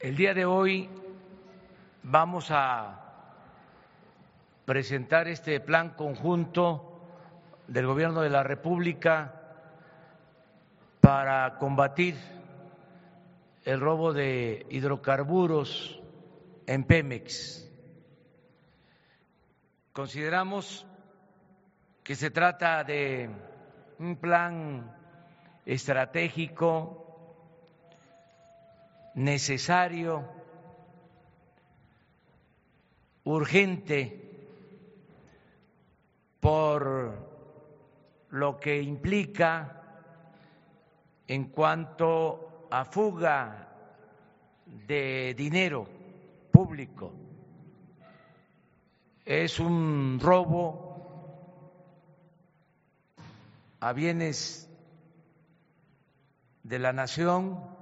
El día de hoy vamos a presentar este plan conjunto del Gobierno de la República para combatir el robo de hidrocarburos en Pemex. Consideramos que se trata de un plan estratégico necesario, urgente, por lo que implica en cuanto a fuga de dinero público. Es un robo a bienes de la nación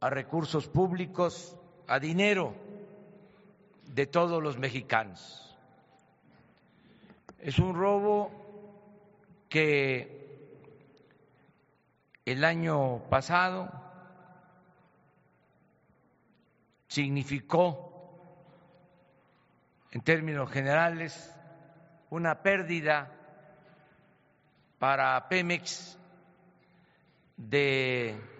a recursos públicos, a dinero de todos los mexicanos. Es un robo que el año pasado significó, en términos generales, una pérdida para Pemex de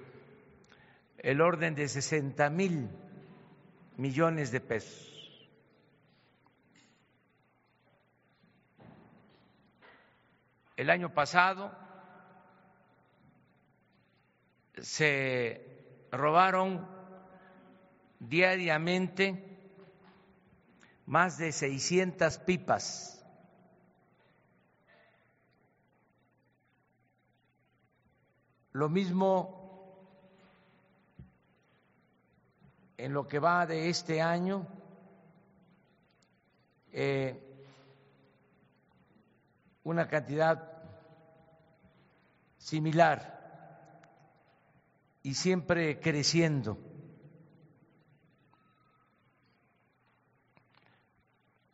el orden de 60 mil millones de pesos. El año pasado se robaron diariamente más de 600 pipas. Lo mismo en lo que va de este año, eh, una cantidad similar y siempre creciendo.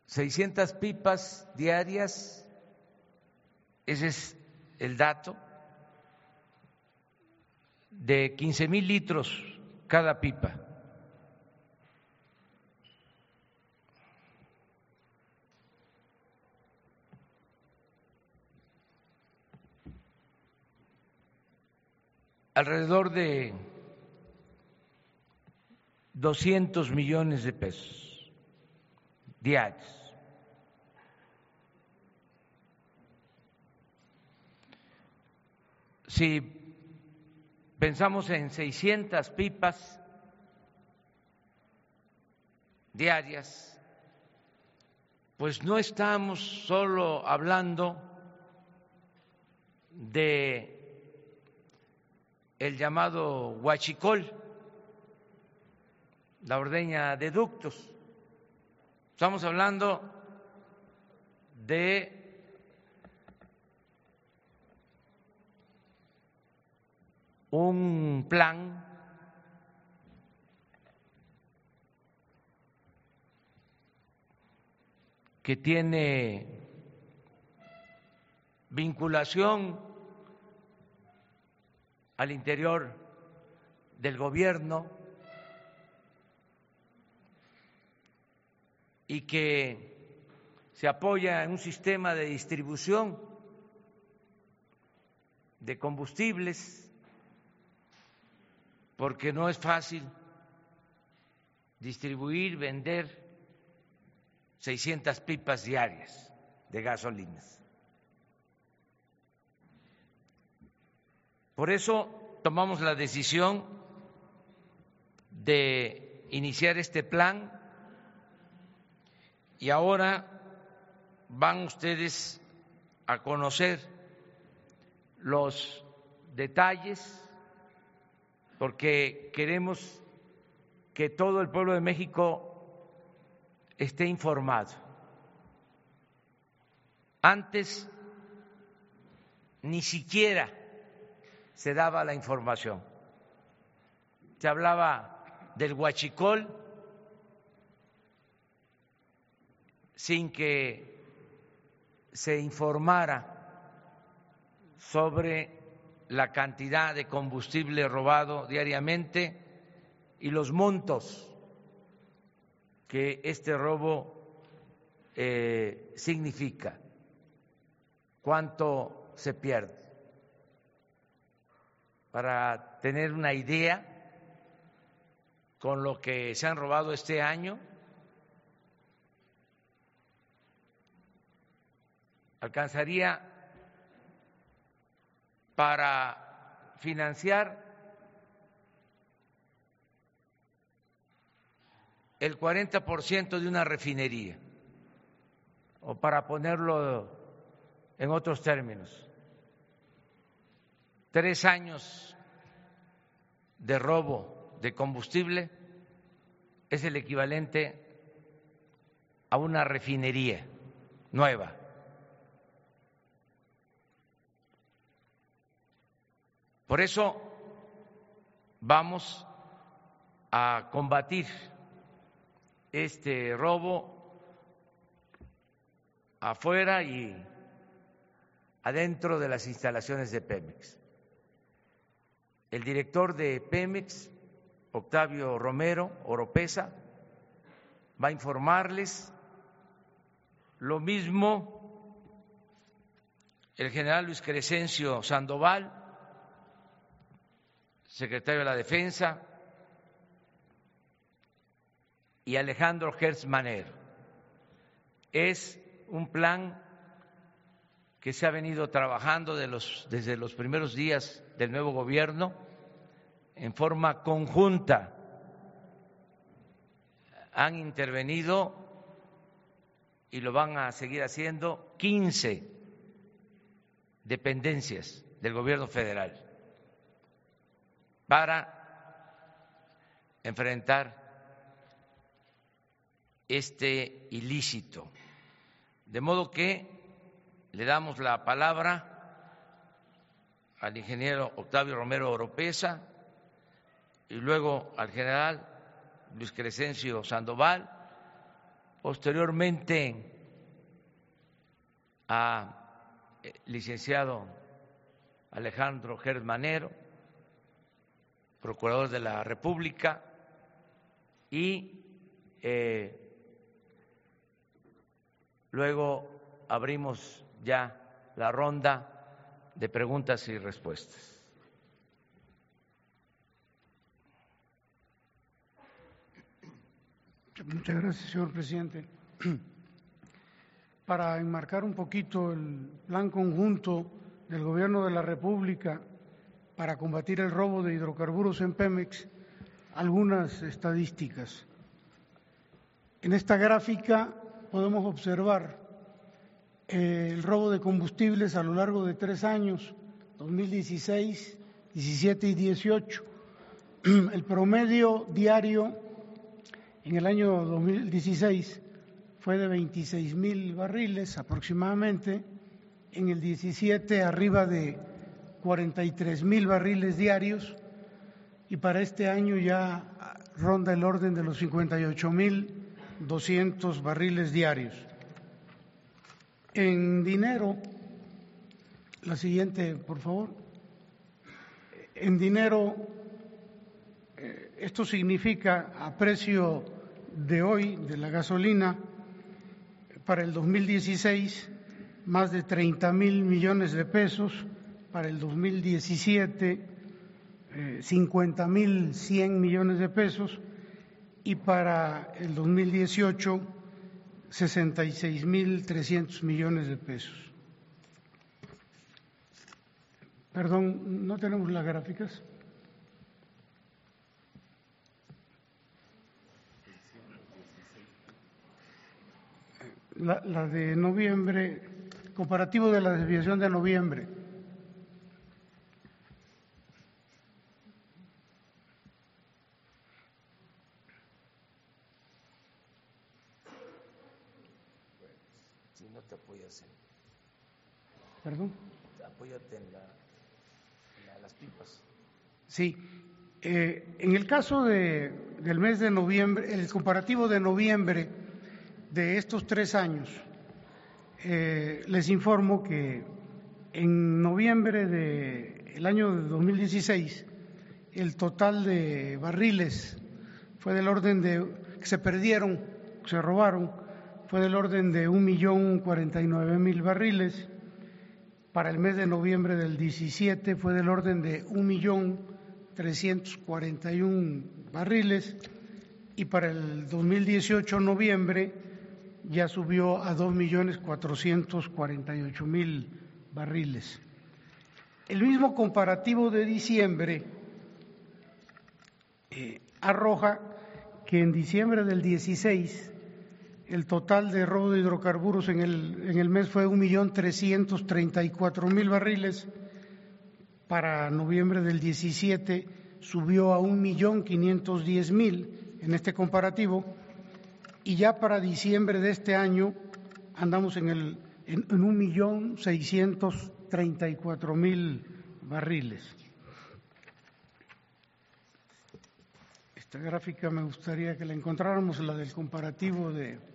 Seiscientas pipas diarias, ese es el dato, de quince mil litros cada pipa. Alrededor de 200 millones de pesos diarios. Si pensamos en 600 pipas diarias, pues no estamos solo hablando de el llamado huachicol, la ordeña de ductos. Estamos hablando de un plan que tiene vinculación al interior del gobierno y que se apoya en un sistema de distribución de combustibles, porque no es fácil distribuir, vender 600 pipas diarias de gasolinas. Por eso tomamos la decisión de iniciar este plan y ahora van ustedes a conocer los detalles porque queremos que todo el pueblo de México esté informado. Antes ni siquiera se daba la información. Se hablaba del huachicol sin que se informara sobre la cantidad de combustible robado diariamente y los montos que este robo eh, significa, cuánto se pierde, para tener una idea con lo que se han robado este año. Alcanzaría para financiar el 40% de una refinería, o para ponerlo en otros términos, tres años de robo de combustible es el equivalente a una refinería nueva. Por eso vamos a combatir este robo afuera y adentro de las instalaciones de Pemex. El director de Pemex, Octavio Romero Oropesa, va a informarles lo mismo el general Luis Crescencio Sandoval, secretario de la Defensa, y Alejandro Hertz Manero. Es un plan que se ha venido trabajando desde los primeros días del nuevo gobierno en forma conjunta. Han intervenido y lo van a seguir haciendo 15 dependencias del gobierno federal para enfrentar este ilícito. De modo que le damos la palabra al ingeniero Octavio Romero Oropesa y luego al general Luis Crescencio Sandoval, posteriormente a eh, licenciado Alejandro Germanero, procurador de la República, y eh, Luego abrimos ya la ronda de preguntas y respuestas. Muchas gracias, señor presidente. Para enmarcar un poquito el plan conjunto del Gobierno de la República para combatir el robo de hidrocarburos en Pemex, algunas estadísticas. En esta gráfica podemos observar el robo de combustibles a lo largo de tres años, 2016, 17 y 18. El promedio diario en el año 2016 fue de 26 mil barriles aproximadamente, en el 17 arriba de 43 mil barriles diarios y para este año ya ronda el orden de los 58 mil 200 barriles diarios. En dinero, la siguiente, por favor. En dinero, eh, esto significa a precio de hoy de la gasolina para el 2016 más de 30 mil millones de pesos, para el 2017 eh, 50 mil 100 millones de pesos y para el 2018 66.300 millones de pesos. Perdón, ¿no tenemos las gráficas? La, de noviembre, comparativo de la desviación de noviembre. ¿Perdón? Apóyate en, las pipas. Sí. Eh, en el caso de, del mes de noviembre, el comparativo de noviembre de estos tres años, eh, les informo que en noviembre del año de 2016 el total de barriles fue del orden de, que se perdieron, se robaron, fue del orden de un millón cuarenta y nueve mil barriles. Para el mes de noviembre del 17 fue del orden de un millón trescientos cuarenta y un barriles y para el 2018 noviembre ya subió a dos millones cuatrocientos cuarenta y ocho mil barriles. El mismo comparativo de diciembre eh, arroja que en diciembre del 16 el total de robo de hidrocarburos en el, en el mes fue un millón trescientos treinta y cuatro mil barriles. Para noviembre del 17 subió a un millón quinientos diez mil en este comparativo y ya para diciembre de este año andamos en, el, en, en un millón seiscientos treinta y cuatro mil barriles. Esta gráfica me gustaría que la encontráramos, la del comparativo de...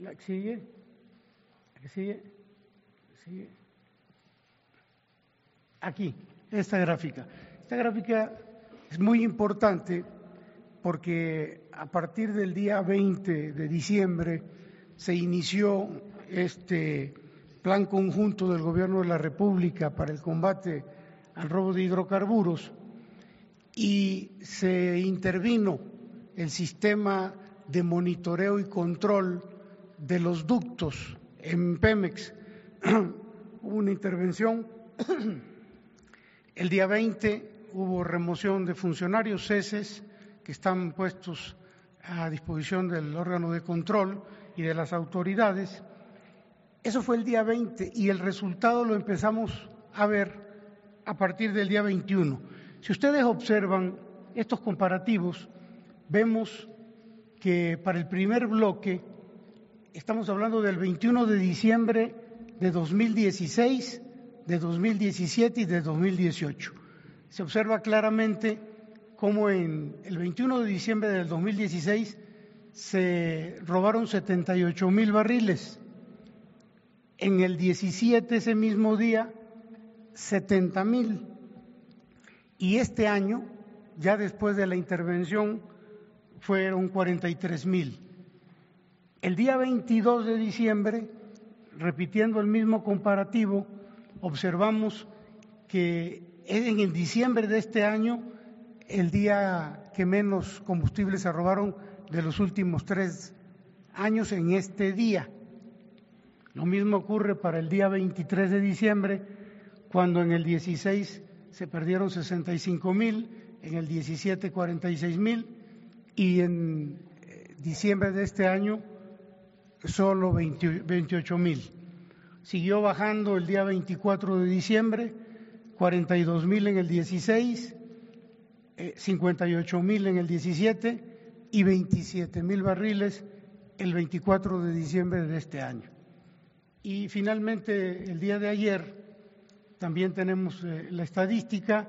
¿La sigue? ¿La que sigue? ¿Sigue? Aquí, esta gráfica. Esta gráfica es muy importante porque a partir del día 20 de diciembre se inició este plan conjunto del Gobierno de la República para el combate al robo de hidrocarburos y se intervino el sistema de monitoreo y control de los ductos en Pemex. hubo una intervención. El día 20 hubo remoción de funcionarios, ceses, que están puestos a disposición del órgano de control y de las autoridades. Eso fue el día 20 y el resultado lo empezamos a ver a partir del día 21. Si ustedes observan estos comparativos, vemos que para el primer bloque estamos hablando del 21 de diciembre de 2016, de 2017 y de 2018. Se observa claramente cómo en el 21 de diciembre del 2016 se robaron 78 mil barriles. En el 17, ese mismo día, 70 mil. Y este año, ya después de la intervención, fueron 43 mil. El día 22 de diciembre, repitiendo el mismo comparativo, observamos que en el diciembre de este año, el día que menos combustible se robaron de los últimos tres años en este día. Lo mismo ocurre para el día 23 de diciembre, cuando en el 16 se perdieron 65 mil, en el 17 46 mil y en diciembre de este año solo 20, 28 mil. Siguió bajando el día 24 de diciembre, 42 mil en el 16, eh, 58 mil en el 17 y 27 mil barriles el 24 de diciembre de este año. Y finalmente, el día de ayer, también tenemos eh, la estadística,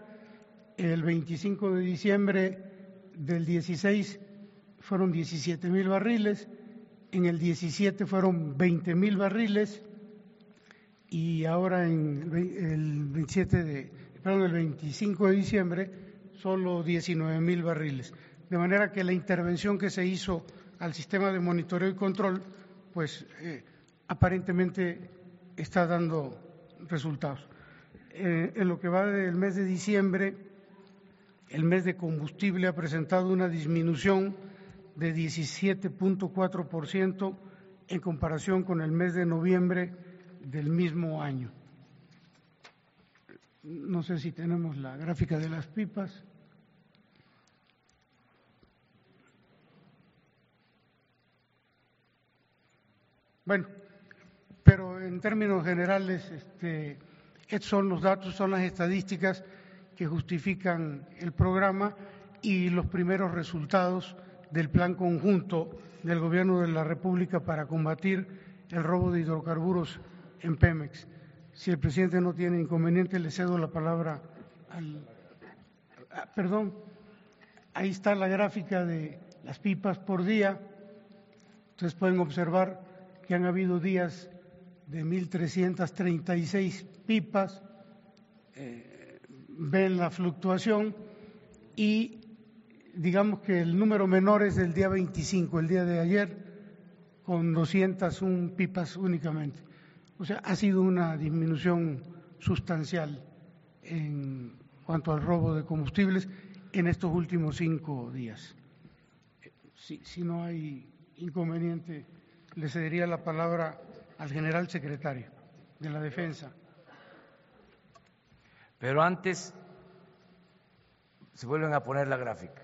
el 25 de diciembre del 16 fueron 17 mil barriles, en el 17 fueron 20 mil barriles y ahora en el 27 de, perdón, el 25 de diciembre solo 19 mil barriles. De manera que la intervención que se hizo al sistema de monitoreo y control, pues eh, aparentemente está dando resultados. Eh, en lo que va del mes de diciembre, el mes de combustible ha presentado una disminución de 17.4% en comparación con el mes de noviembre del mismo año. No sé si tenemos la gráfica de las pipas. Bueno, pero en términos generales, este, estos son los datos, son las estadísticas que justifican el programa y los primeros resultados del plan conjunto del Gobierno de la República para combatir el robo de hidrocarburos en Pemex. Si el presidente no tiene inconveniente, le cedo la palabra al. Perdón, ahí está la gráfica de las pipas por día. Ustedes pueden observar que han habido días de 1.336 pipas, eh, ven la fluctuación y digamos que el número menor es del día 25, el día de ayer, con 201 pipas únicamente. O sea, ha sido una disminución sustancial en cuanto al robo de combustibles en estos últimos cinco días. Si no hay inconveniente, le cedería la palabra al general secretario de la Defensa. Pero antes se vuelven a poner la gráfica.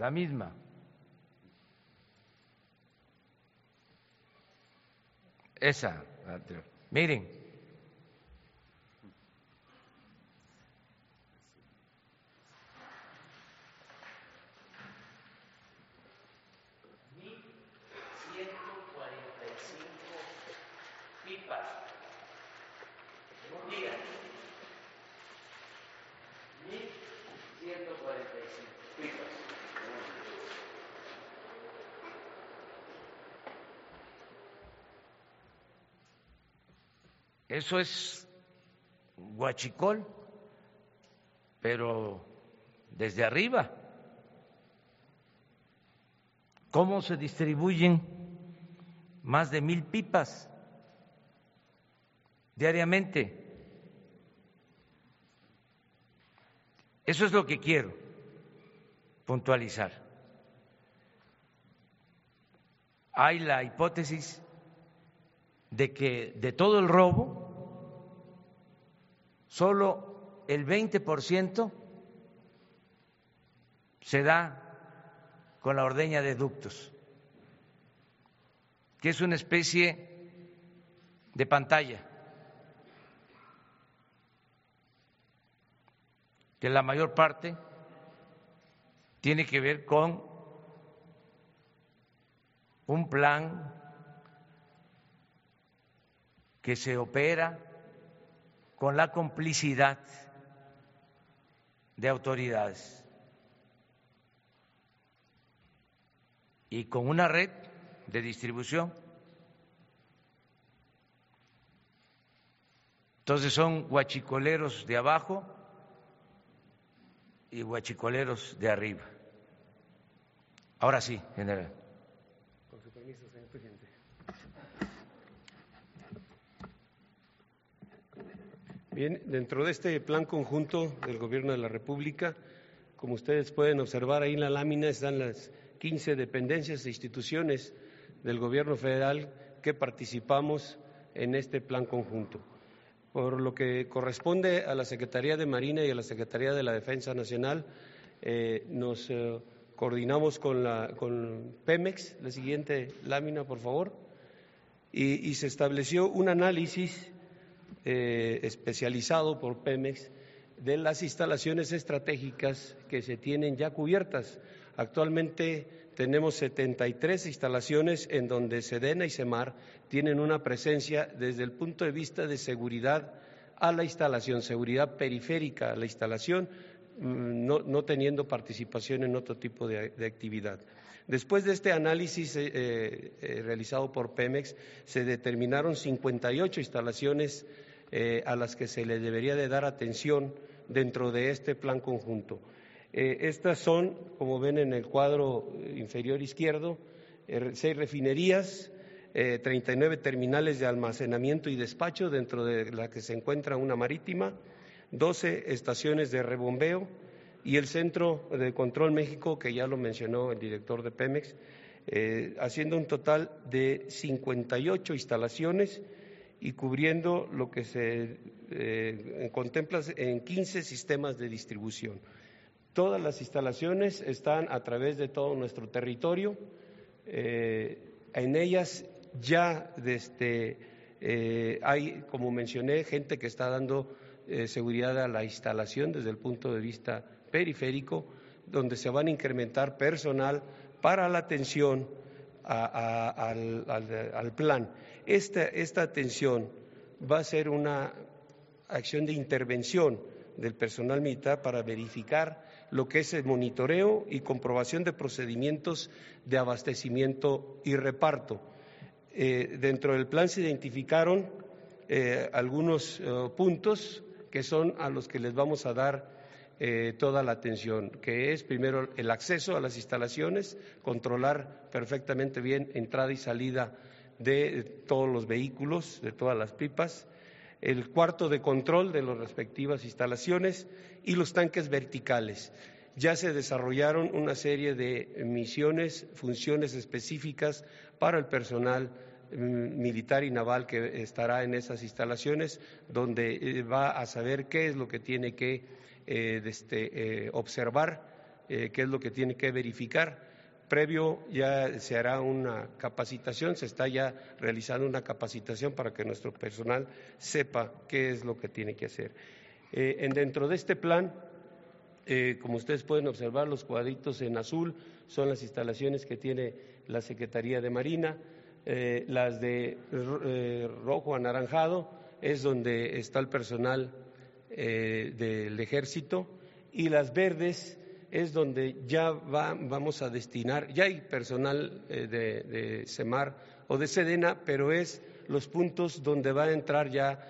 La misma. Esa. Miren. Eso es guachicol, pero desde arriba. ¿Cómo se distribuyen más de mil pipas diariamente? Eso es lo que quiero puntualizar. Hay la hipótesis de que de todo el robo, solo el 20% se da con la ordeña de ductos, que es una especie de pantalla, que la mayor parte tiene que ver con un plan que se opera con la complicidad de autoridades y con una red de distribución. Entonces son guachicoleros de abajo y guachicoleros de arriba. Ahora sí, general. Bien, dentro de este plan conjunto del Gobierno de la República, como ustedes pueden observar ahí en la lámina, están las 15 dependencias e instituciones del Gobierno federal que participamos en este plan conjunto. Por lo que corresponde a la Secretaría de Marina y a la Secretaría de la Defensa Nacional, eh, nos eh, coordinamos con, la, con Pemex, la siguiente lámina, por favor, y, y se estableció un análisis eh, especializado por Pemex de las instalaciones estratégicas que se tienen ya cubiertas. Actualmente tenemos 73 instalaciones en donde Sedena y Semar tienen una presencia desde el punto de vista de seguridad a la instalación, seguridad periférica a la instalación, mm, no, teniendo participación en otro tipo de, actividad. Después de este análisis eh, eh, realizado por Pemex, se determinaron 58 instalaciones eh, a las que se le debería de dar atención dentro de este plan conjunto. Estas son, como ven en el cuadro inferior izquierdo, er, seis refinerías, eh, treinta y nueve terminales de almacenamiento y despacho, dentro de la que se encuentra una marítima, doce estaciones de rebombeo y el Centro de Control México, que ya lo mencionó el director de Pemex, haciendo un total de 58 instalaciones y cubriendo lo que se eh, contempla en 15 sistemas de distribución. Todas las instalaciones están a través de todo nuestro territorio. Eh, en ellas ya desde, eh, hay, como mencioné, gente que está dando seguridad a la instalación desde el punto de vista periférico, donde se van a incrementar personal para la atención al, plan. Esta, esta atención va a ser una acción de intervención del personal militar para verificar lo que es el monitoreo y comprobación de procedimientos de abastecimiento y reparto. Eh, dentro del plan se identificaron eh, algunos eh, puntos que son a los que les vamos a dar toda la atención, que es primero el acceso a las instalaciones, controlar perfectamente bien entrada y salida de todos los vehículos, de todas las pipas, el cuarto de control de las respectivas instalaciones y los tanques verticales. Ya se desarrollaron una serie de misiones, funciones específicas para el personal mm, militar y naval que estará en esas instalaciones, donde eh, va a saber qué es lo que tiene que eh, este, eh, observar, qué es lo que tiene que verificar. Previo ya se hará una capacitación, se está ya realizando una capacitación para que nuestro personal sepa qué es lo que tiene que hacer. en dentro de este plan, eh, como ustedes pueden observar, los cuadritos en azul son las instalaciones que tiene la Secretaría de Marina, eh, las de eh, rojo anaranjado es donde está el personal del ejército y las verdes es donde ya vamos a destinar, ya hay personal de, de CEMAR o de SEDENA, pero es los puntos donde va a entrar ya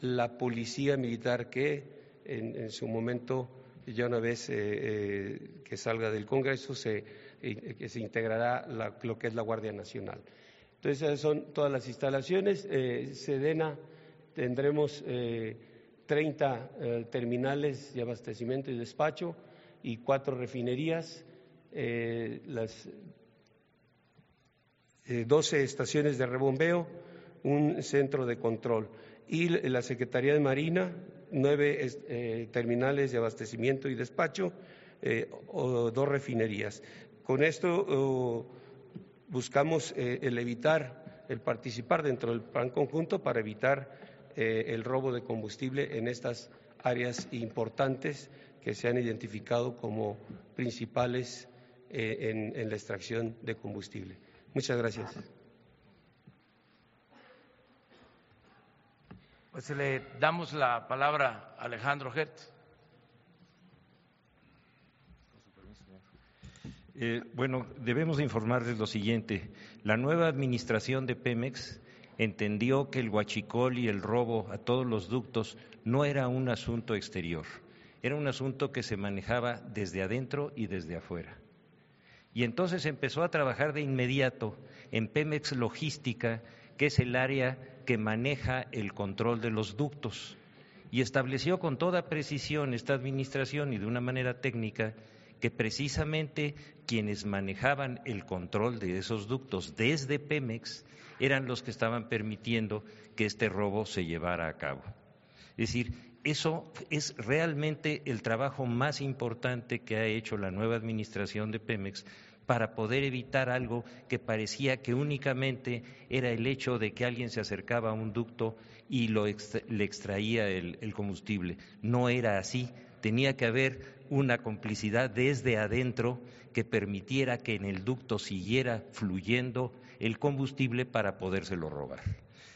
la policía militar que en su momento ya una vez eh, eh, que salga del Congreso se, eh, integrará lo que es la Guardia Nacional. Entonces, esas son todas las instalaciones. Sedena tendremos 30 terminales de abastecimiento y despacho y cuatro refinerías, las 12 estaciones de rebombeo, un centro de control. Y la Secretaría de Marina nueve eh, terminales de abastecimiento y despacho eh, o dos refinerías. Con esto buscamos eh, el evitar, el participar dentro del plan conjunto para evitar el robo de combustible en estas áreas importantes que se han identificado como principales en la extracción de combustible. Muchas gracias. Pues le damos la palabra a Alejandro Hertz. Eh, bueno, debemos informarles lo siguiente. La nueva administración de Pemex entendió que el huachicol y el robo a todos los ductos no era un asunto exterior, era un asunto que se manejaba desde adentro y desde afuera. Y entonces empezó a trabajar de inmediato en Pemex Logística, que es el área que maneja el control de los ductos y estableció con toda precisión esta administración y de una manera técnica que precisamente quienes manejaban el control de esos ductos desde Pemex eran los que estaban permitiendo que este robo se llevara a cabo. Es decir, eso es realmente el trabajo más importante que ha hecho la nueva administración de Pemex para poder evitar algo que parecía que únicamente era el hecho de que alguien se acercaba a un ducto y lo le extraía el, el combustible. No era así. Tenía que haber una complicidad desde adentro que permitiera que en el ducto siguiera fluyendo el combustible para podérselo robar.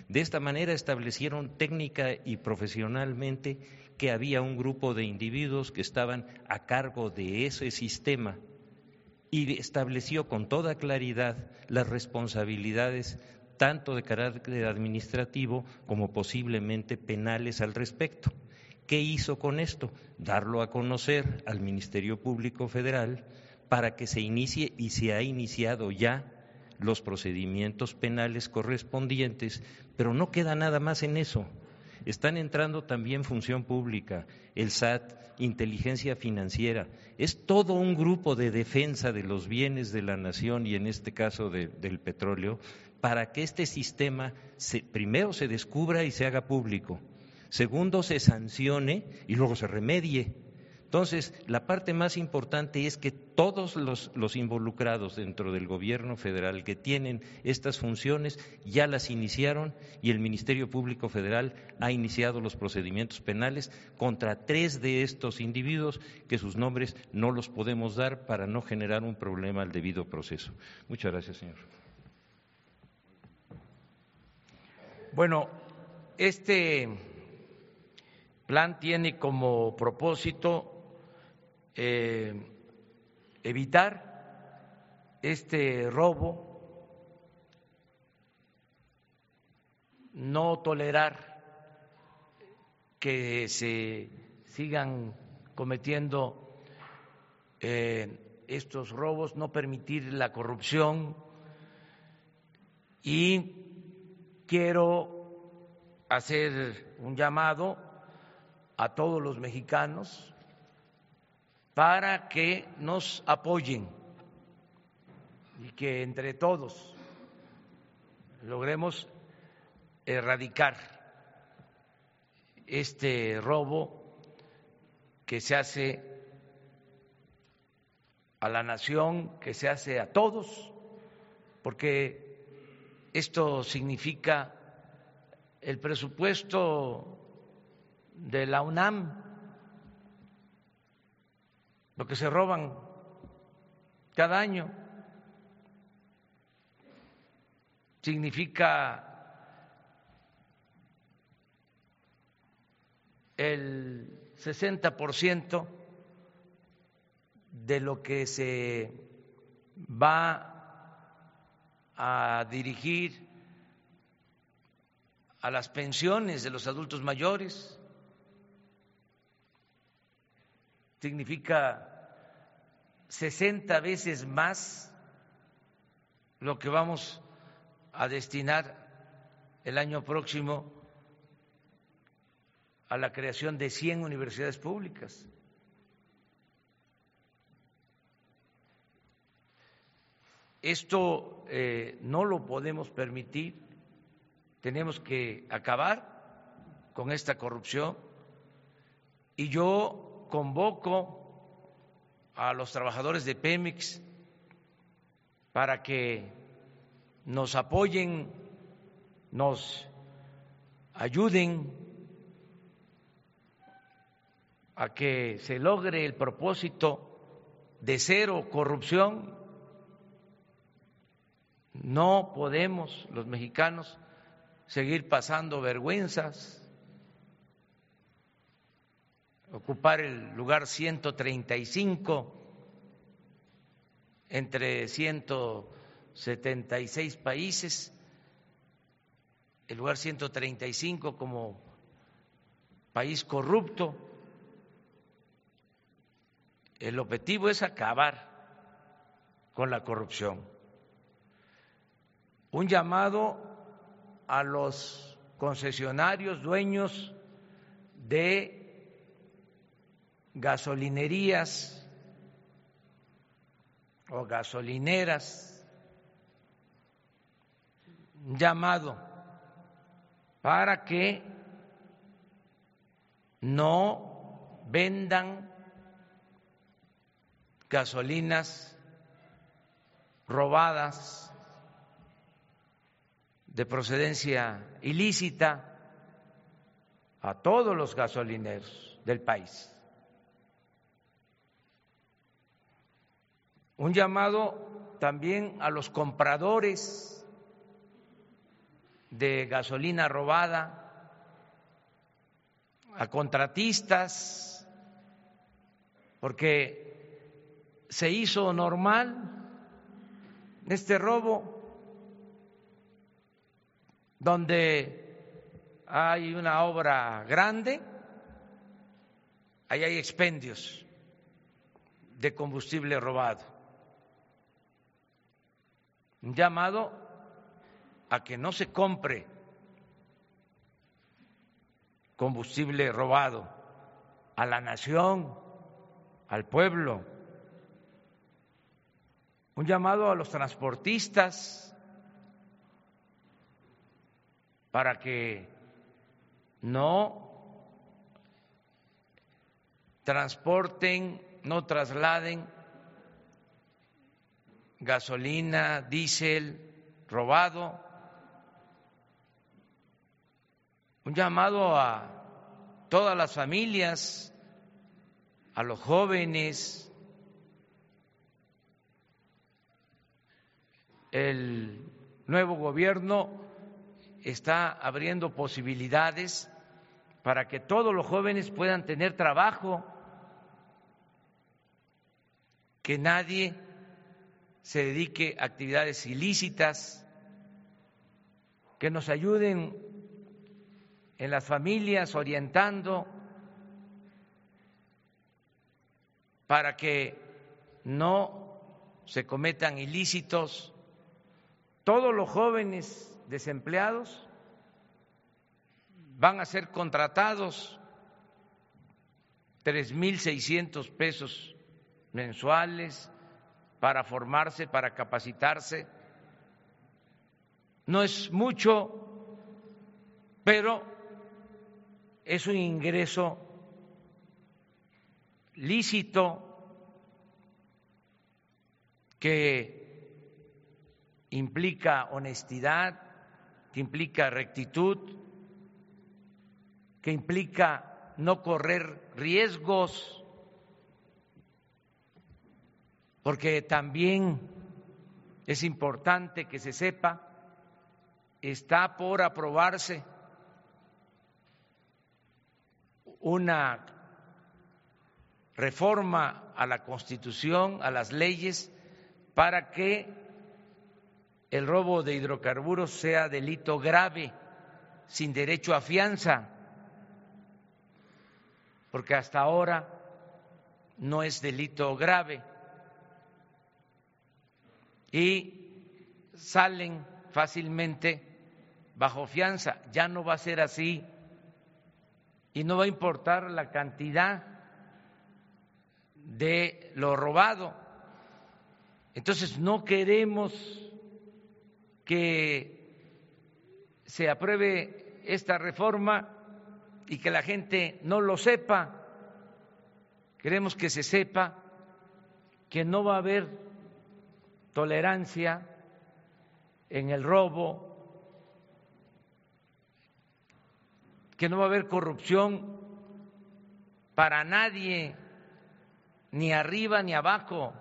De esta manera establecieron técnica y profesionalmente que había un grupo de individuos que estaban a cargo de ese sistema y estableció con toda claridad las responsabilidades tanto de carácter administrativo como posiblemente penales al respecto. ¿Qué hizo con esto? Darlo a conocer al Ministerio Público Federal para que se inicie y se ha iniciado ya los procedimientos penales correspondientes, pero no queda nada más en eso. Están entrando también función pública, el SAT, inteligencia financiera. Es todo un grupo de defensa de los bienes de la nación y en este caso del petróleo para que este sistema primero se descubra y se haga público, segundo se sancione y luego se remedie entonces, la parte más importante es que todos los, involucrados dentro del gobierno federal que tienen estas funciones ya las iniciaron y el Ministerio Público Federal ha iniciado los procedimientos penales contra tres de estos individuos que sus nombres no los podemos dar para no generar un problema al debido proceso. Muchas gracias, señor. Bueno, este plan tiene como propósito eh, evitar este robo, no tolerar que se sigan cometiendo eh, estos robos, no permitir la corrupción. Y quiero hacer un llamado a todos los mexicanos para que nos apoyen y que entre todos logremos erradicar este robo que se hace a la nación, que se hace a todos, porque esto significa el presupuesto de la UNAM, lo que se roban cada año, significa el 60% de lo que se va a dirigir a las pensiones de los adultos mayores, significa 60 veces más lo que vamos a destinar el año próximo a la creación de 100 universidades públicas. Esto eh, no lo podemos permitir, tenemos que acabar con esta corrupción y yo convoco a los trabajadores de Pemex para que nos apoyen, nos ayuden a que se logre el propósito de cero corrupción. No podemos los mexicanos seguir pasando vergüenzas, ocupar el lugar 135 entre 176 países, el lugar 135 como país corrupto el objetivo es acabar con la corrupción. Un llamado a los concesionarios, dueños de gasolinerías o gasolineras, llamado para que no vendan gasolinas robadas de procedencia ilícita a todos los gasolineros del país. Un llamado también a los compradores de gasolina robada, a contratistas, porque se hizo normal este robo, donde hay una obra grande, ahí hay expendios de combustible robado. Un llamado a que no se compre combustible robado a la nación, al pueblo. Un llamado a los transportistas para que no transporten, no trasladen gasolina, diésel robado. Un llamado a todas las familias, a los jóvenes, el nuevo gobierno está abriendo posibilidades para que todos los jóvenes puedan tener trabajo, que nadie se dedique a actividades ilícitas, que nos ayuden en las familias, orientando para que no se cometan ilícitos. Todos los jóvenes desempleados van a ser contratados tres mil seiscientos pesos mensuales para formarse, para capacitarse. No es mucho, pero es un ingreso lícito que implica honestidad, que implica rectitud, que implica no correr riesgos, porque también es importante que se sepa, está por aprobarse una reforma a la Constitución, a las leyes, para que el robo de hidrocarburos sea delito grave, sin derecho a fianza, porque hasta ahora no es delito grave y salen fácilmente bajo fianza. Ya no va a ser así y no va a importar la cantidad de lo robado entonces, no queremos que se apruebe esta reforma y que la gente no lo sepa. Queremos que se sepa que no va a haber tolerancia en el robo, que no va a haber corrupción para nadie, ni arriba ni abajo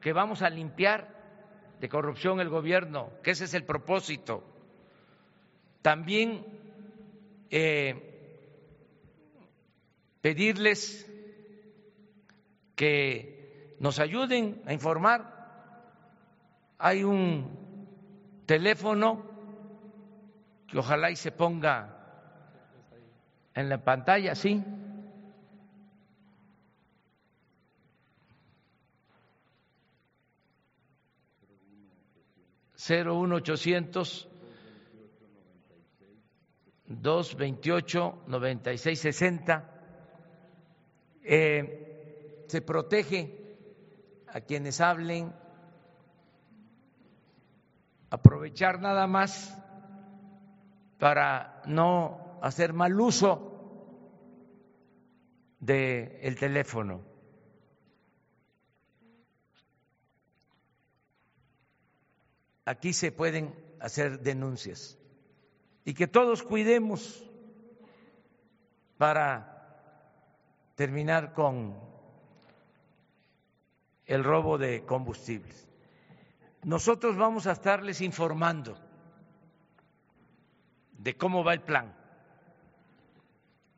que vamos a limpiar de corrupción el gobierno, que ese es el propósito. También eh, pedirles que nos ayuden a informar. Hay un teléfono que ojalá y se ponga en la pantalla, sí, 01800 228 9660 eh, se protege a quienes hablen aprovechar nada más para no hacer mal uso del teléfono aquí se pueden hacer denuncias y que todos cuidemos para terminar con el robo de combustibles. Nosotros vamos a estarles informando de cómo va el plan.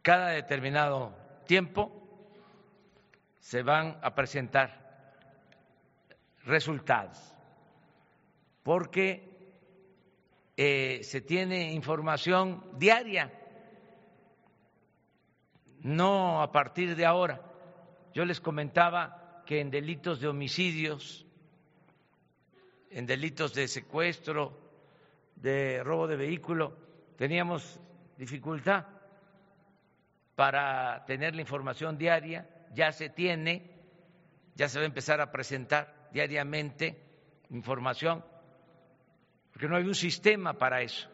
Cada determinado tiempo se van a presentar resultados porque eh, se tiene información diaria, no a partir de ahora. Yo les comentaba que en delitos de homicidios, en delitos de secuestro, de robo de vehículo, teníamos dificultad para tener la información diaria, ya se tiene, ya se va a empezar a presentar diariamente información porque no hay un sistema para eso.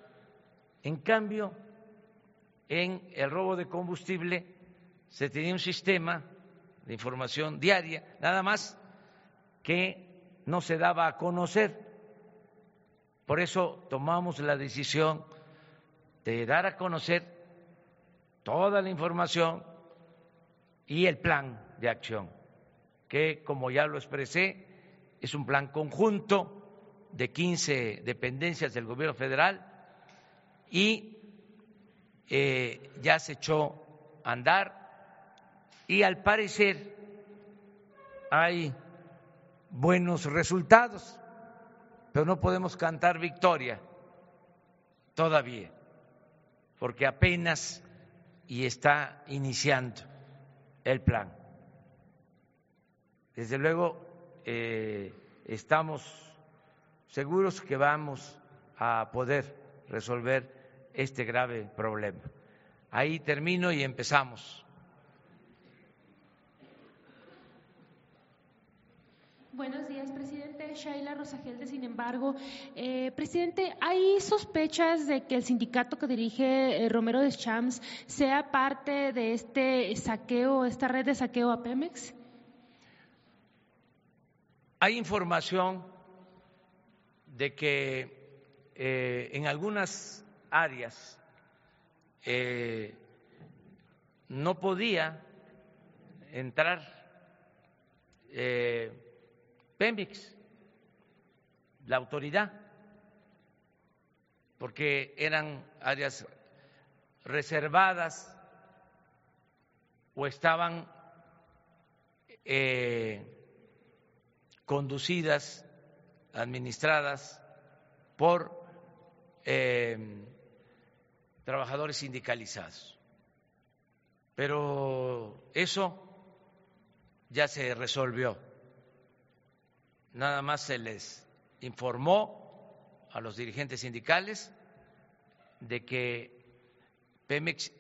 En cambio, en el robo de combustible se tenía un sistema de información diaria, nada más que no se daba a conocer. Por eso tomamos la decisión de dar a conocer toda la información y el plan de acción, que como ya lo expresé, es un plan conjunto de 15 dependencias del gobierno federal y eh, ya se echó a andar y al parecer hay buenos resultados, pero no podemos cantar victoria todavía, porque apenas y está iniciando el plan. Desde luego, eh, estamos seguros que vamos a poder resolver este grave problema. Ahí termino y empezamos. Buenos días, presidente. Shaila Rosagelde, sin embargo. Eh, presidente, ¿hay sospechas de que el sindicato que dirige eh, Romero de Champs sea parte de este saqueo, esta red de saqueo a Pemex? Hay información de que eh, en algunas áreas no podía entrar Pemex, la autoridad, porque eran áreas reservadas o estaban eh, conducidas, administradas por eh, trabajadores sindicalizados. Pero eso ya se resolvió nada más se les informó a los dirigentes sindicales de que Pemex,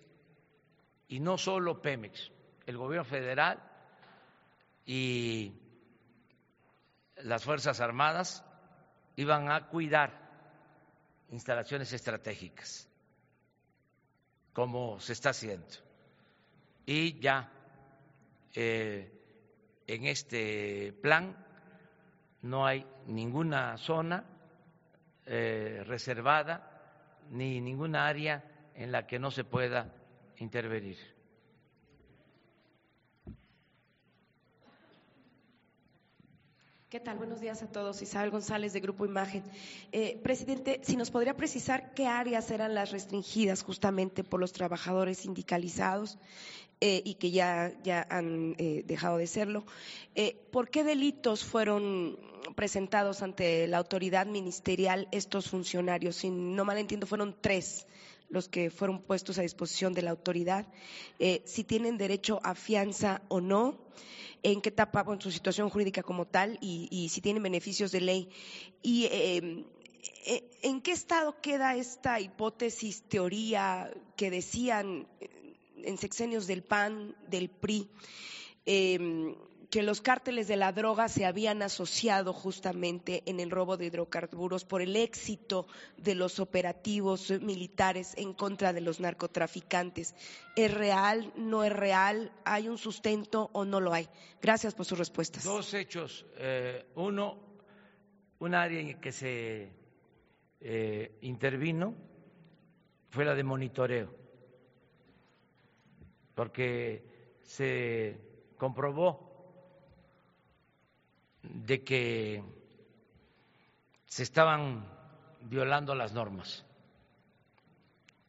y no solo Pemex, el gobierno federal y las Fuerzas Armadas iban a cuidar instalaciones estratégicas, como se está haciendo. Y ya eh, en este plan no hay ninguna zona eh, reservada ni ninguna área en la que no se pueda intervenir. ¿Qué tal? Buenos días a todos. Isabel González de Grupo Imagen. Eh, presidente, si nos podría precisar qué áreas eran las restringidas justamente por los trabajadores sindicalizados eh, y que ya, ya han dejado de serlo. ¿Por qué delitos fueron presentados ante la autoridad ministerial estos funcionarios. Si no mal entiendo, fueron tres los que fueron puestos a disposición de la autoridad, eh, si tienen derecho a fianza o no, en qué etapa, en su situación jurídica como tal y, si tienen beneficios de ley. Y em, eh, en qué estado queda esta hipótesis, teoría que decían en sexenios del PAN, del PRI, em, que los cárteles de la droga se habían asociado justamente en el robo de hidrocarburos por el éxito de los operativos militares en contra de los narcotraficantes. ¿Es real? ¿No es real? ¿Hay un sustento o no lo hay? Gracias por sus respuestas. Dos hechos. Eh, uno, un área en que se eh, intervino fue la de monitoreo, porque se comprobó de que se estaban violando las normas.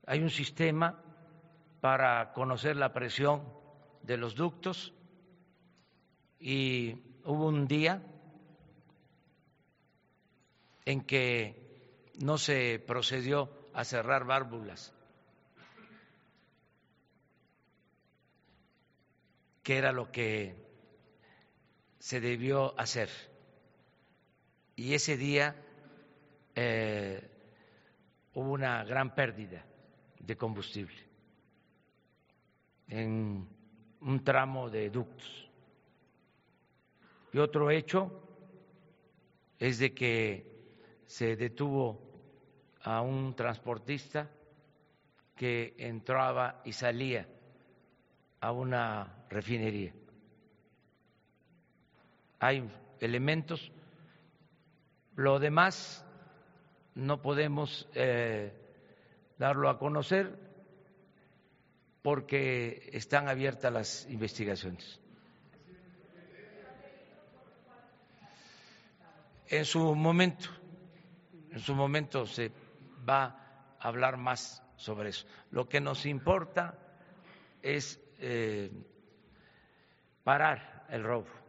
Hay un sistema para conocer la presión de los ductos y hubo un día en que no se procedió a cerrar válvulas, que era lo que se debió hacer. Y ese día eh, hubo una gran pérdida de combustible en un tramo de ductos. Y otro hecho es de que se detuvo a un transportista que entraba y salía a una refinería hay elementos. Lo demás no podemos eh, darlo a conocer porque están abiertas las investigaciones. En su momento, en su momento se va a hablar más sobre eso. Lo que nos importa es eh, parar el robo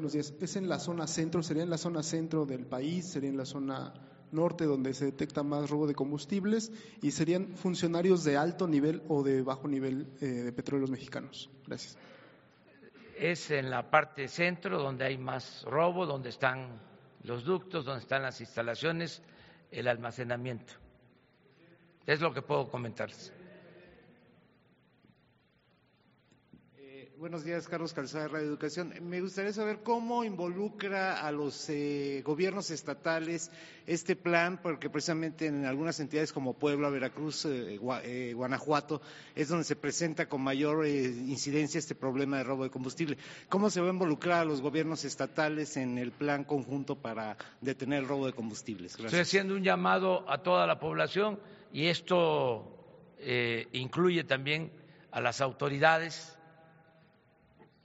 Buenos días. ¿Es en la zona centro? ¿Sería en la zona centro del país? ¿Sería en la zona norte donde se detecta más robo de combustibles? ¿Y serían funcionarios de alto nivel o de bajo nivel eh, de petróleos mexicanos? Gracias. Es en la parte centro donde hay más robo, donde están los ductos, donde están las instalaciones, el almacenamiento. Es lo que puedo comentarles. Buenos días, Carlos Calzada Radio Educación. Me gustaría saber cómo involucra a los eh, gobiernos estatales este plan, porque precisamente en algunas entidades como Puebla, Veracruz, eh, eh, Guanajuato, es donde se presenta con mayor incidencia este problema de robo de combustible. ¿Cómo se va a involucrar a los gobiernos estatales en el plan conjunto para detener el robo de combustibles? Estoy haciendo un llamado a toda la población y esto incluye también a las autoridades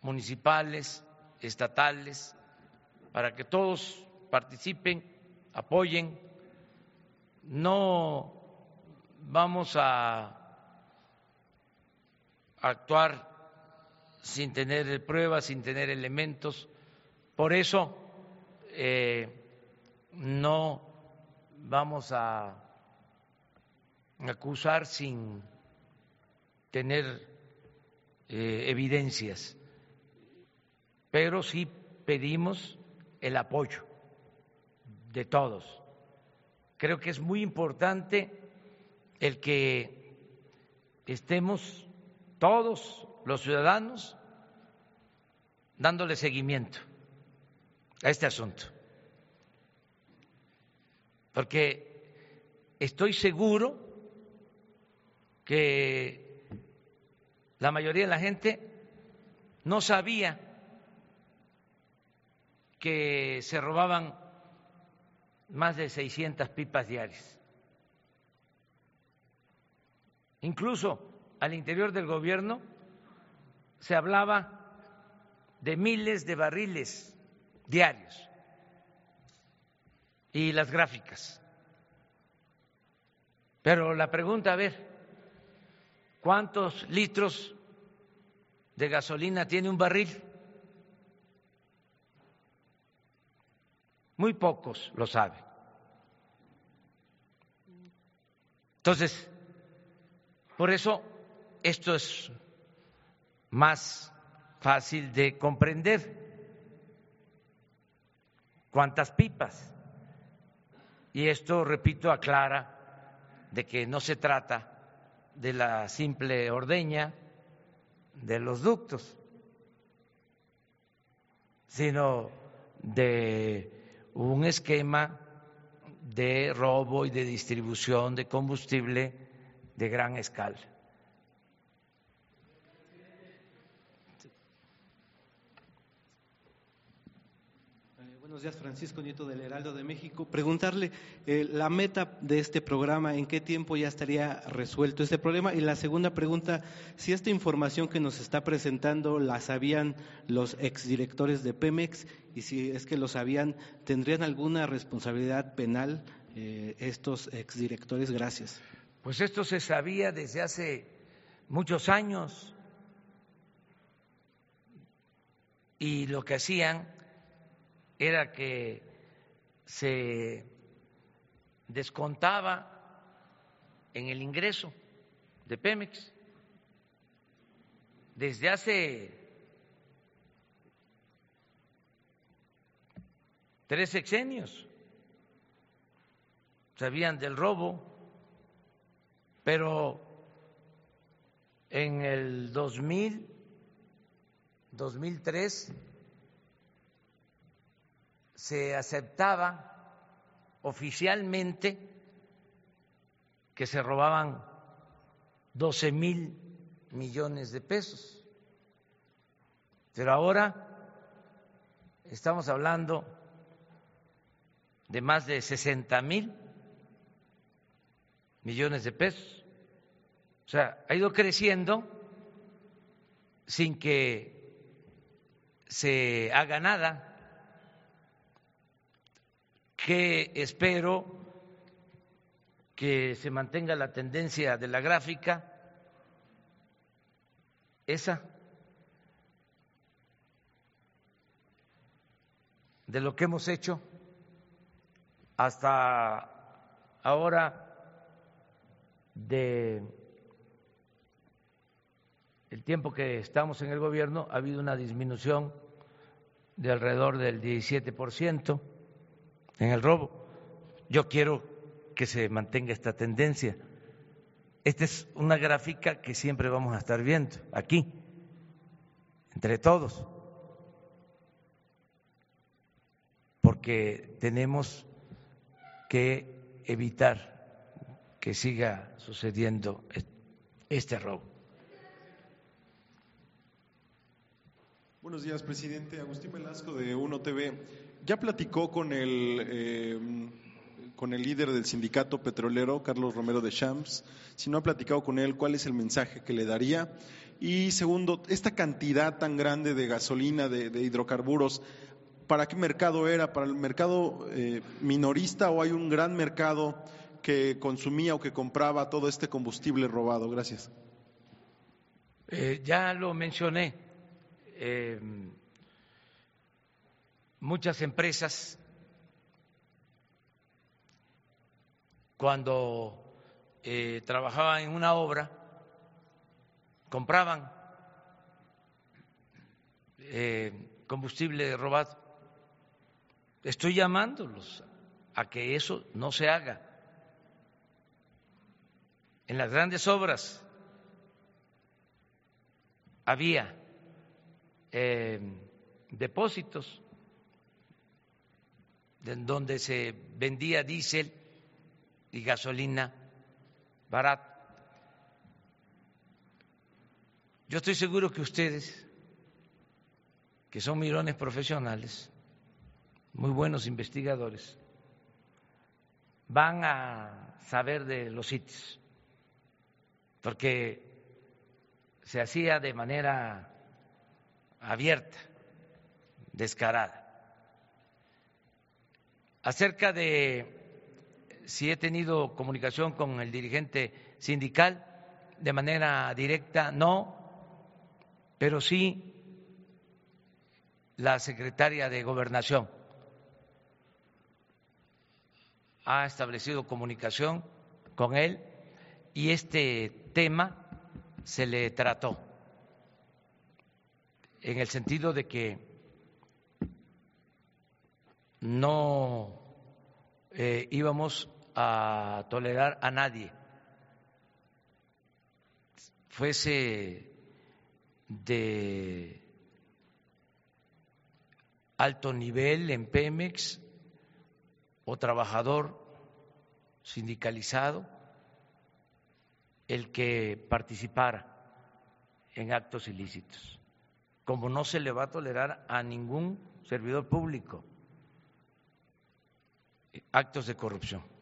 municipales, estatales, para que todos participen, apoyen. No vamos a actuar sin tener pruebas, sin tener elementos. Por eso eh, no vamos a acusar sin tener eh, evidencias pero sí pedimos el apoyo de todos. Creo que es muy importante el que estemos todos los ciudadanos dándole seguimiento a este asunto. Porque estoy seguro que la mayoría de la gente no sabía que se robaban más de 600 pipas diarias. Incluso al interior del gobierno se hablaba de miles de barriles diarios y las gráficas. Pero la pregunta, a ver, ¿cuántos litros de gasolina tiene un barril? Muy pocos lo saben. Entonces, por eso esto es más fácil de comprender. ¿Cuántas pipas? Y esto, repito, aclara de que no se trata de la simple ordeña de los ductos, sino de un esquema de robo y de distribución de combustible de gran escala. Buenos días, Francisco Nieto del Heraldo de México. Preguntarle eh, la meta de este programa, en qué tiempo ya estaría resuelto este problema. Y la segunda pregunta, si esta información que nos está presentando la sabían los exdirectores de Pemex y si es que lo sabían, ¿tendrían alguna responsabilidad penal eh, estos exdirectores? Gracias. Pues esto se sabía desde hace muchos años y lo que hacían era que se descontaba en el ingreso de Pemex desde hace tres sexenios. Sabían del robo, pero en el 2000, 2003, se aceptaba oficialmente que se robaban 12 mil millones de pesos. Pero ahora estamos hablando de más de 60 mil millones de pesos. O sea, ha ido creciendo sin que se haga nada que espero que se mantenga la tendencia de la gráfica, esa. de lo que hemos hecho hasta ahora de el tiempo que estamos en el gobierno ha habido una disminución de alrededor del 17% en el robo. Yo quiero que se mantenga esta tendencia. Esta es una gráfica que siempre vamos a estar viendo aquí, entre todos, porque tenemos que evitar que siga sucediendo este robo. Buenos días, presidente. Agustín Velasco de Uno TV. Ya platicó con el, eh, con el líder del sindicato petrolero, Carlos Romero de Champs. Si no ha platicado con él, ¿cuál es el mensaje que le daría? Y segundo, esta cantidad tan grande de gasolina, de, hidrocarburos, ¿para qué mercado era? ¿Para el mercado eh, minorista o hay un gran mercado que consumía o que compraba todo este combustible robado? Gracias. Eh, ya lo mencioné. Muchas empresas, cuando eh, trabajaban en una obra, compraban combustible robado. Estoy llamándolos a que eso no se haga en las grandes obras había eh, depósitos en donde se vendía diésel y gasolina barata. Yo estoy seguro que ustedes, que son mirones profesionales, muy buenos investigadores, van a saber de los sitios porque se hacía de manera abierta, descarada. Acerca de si he tenido comunicación con el dirigente sindical, de manera directa, no, pero sí la secretaria de Gobernación. Ha establecido comunicación con él y este tema se le trató en el sentido de que no eh, íbamos a tolerar a nadie, fuese de alto nivel en Pemex o trabajador sindicalizado el que participara en actos ilícitos, como no se le va a tolerar a ningún servidor público actos de corrupción.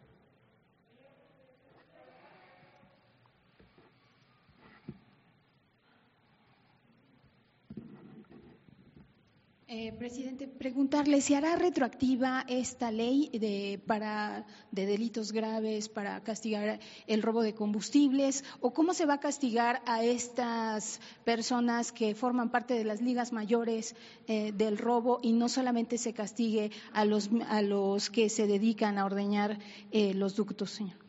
Eh, presidente, preguntarle si hará retroactiva esta ley de, para, de delitos graves para castigar el robo de combustibles o cómo se va a castigar a estas personas que forman parte de las ligas mayores eh, del robo y no solamente se castigue a los, a los que se dedican a ordeñar eh, los ductos, señor.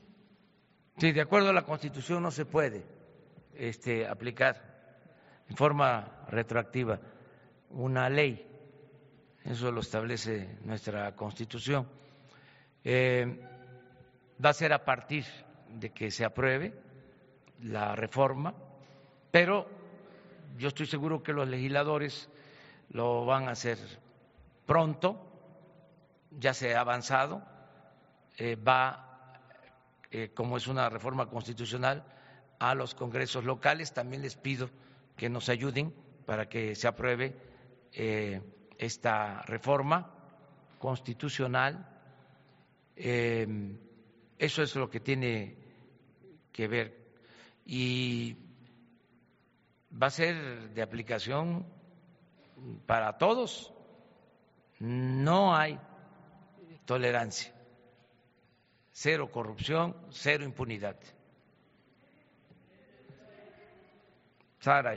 Sí, de acuerdo a la Constitución no se puede este, aplicar en forma retroactiva una ley eso lo establece nuestra Constitución. Eh, va a ser a partir de que se apruebe la reforma, pero yo estoy seguro que los legisladores lo van a hacer pronto, ya se ha avanzado, eh, va, eh, como es una reforma constitucional, a los congresos locales. También les pido que nos ayuden para que se apruebe esta reforma constitucional. Eh, eso es lo que tiene que ver. Y va a ser de aplicación para todos. No hay tolerancia. Cero corrupción, cero impunidad. Sara,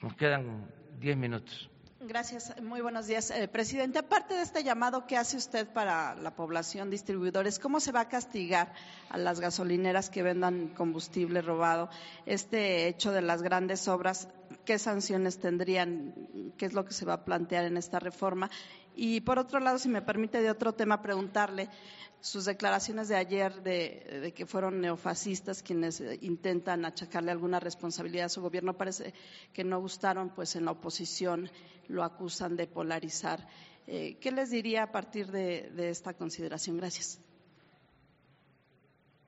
nos quedan Diez minutos. Gracias. Muy buenos días, eh, presidente. Aparte de este llamado que hace usted para la población distribuidores, ¿cómo se va a castigar a las gasolineras que vendan combustible robado? Este hecho de las grandes obras, ¿qué sanciones tendrían? ¿Qué es lo que se va a plantear en esta reforma? Y por otro lado, si me permite de otro tema preguntarle, sus declaraciones de ayer de, que fueron neofascistas quienes eh, intentan achacarle alguna responsabilidad a su gobierno parece que no gustaron, pues en la oposición lo acusan de polarizar. Eh, ¿Qué les diría a partir de, esta consideración? Gracias.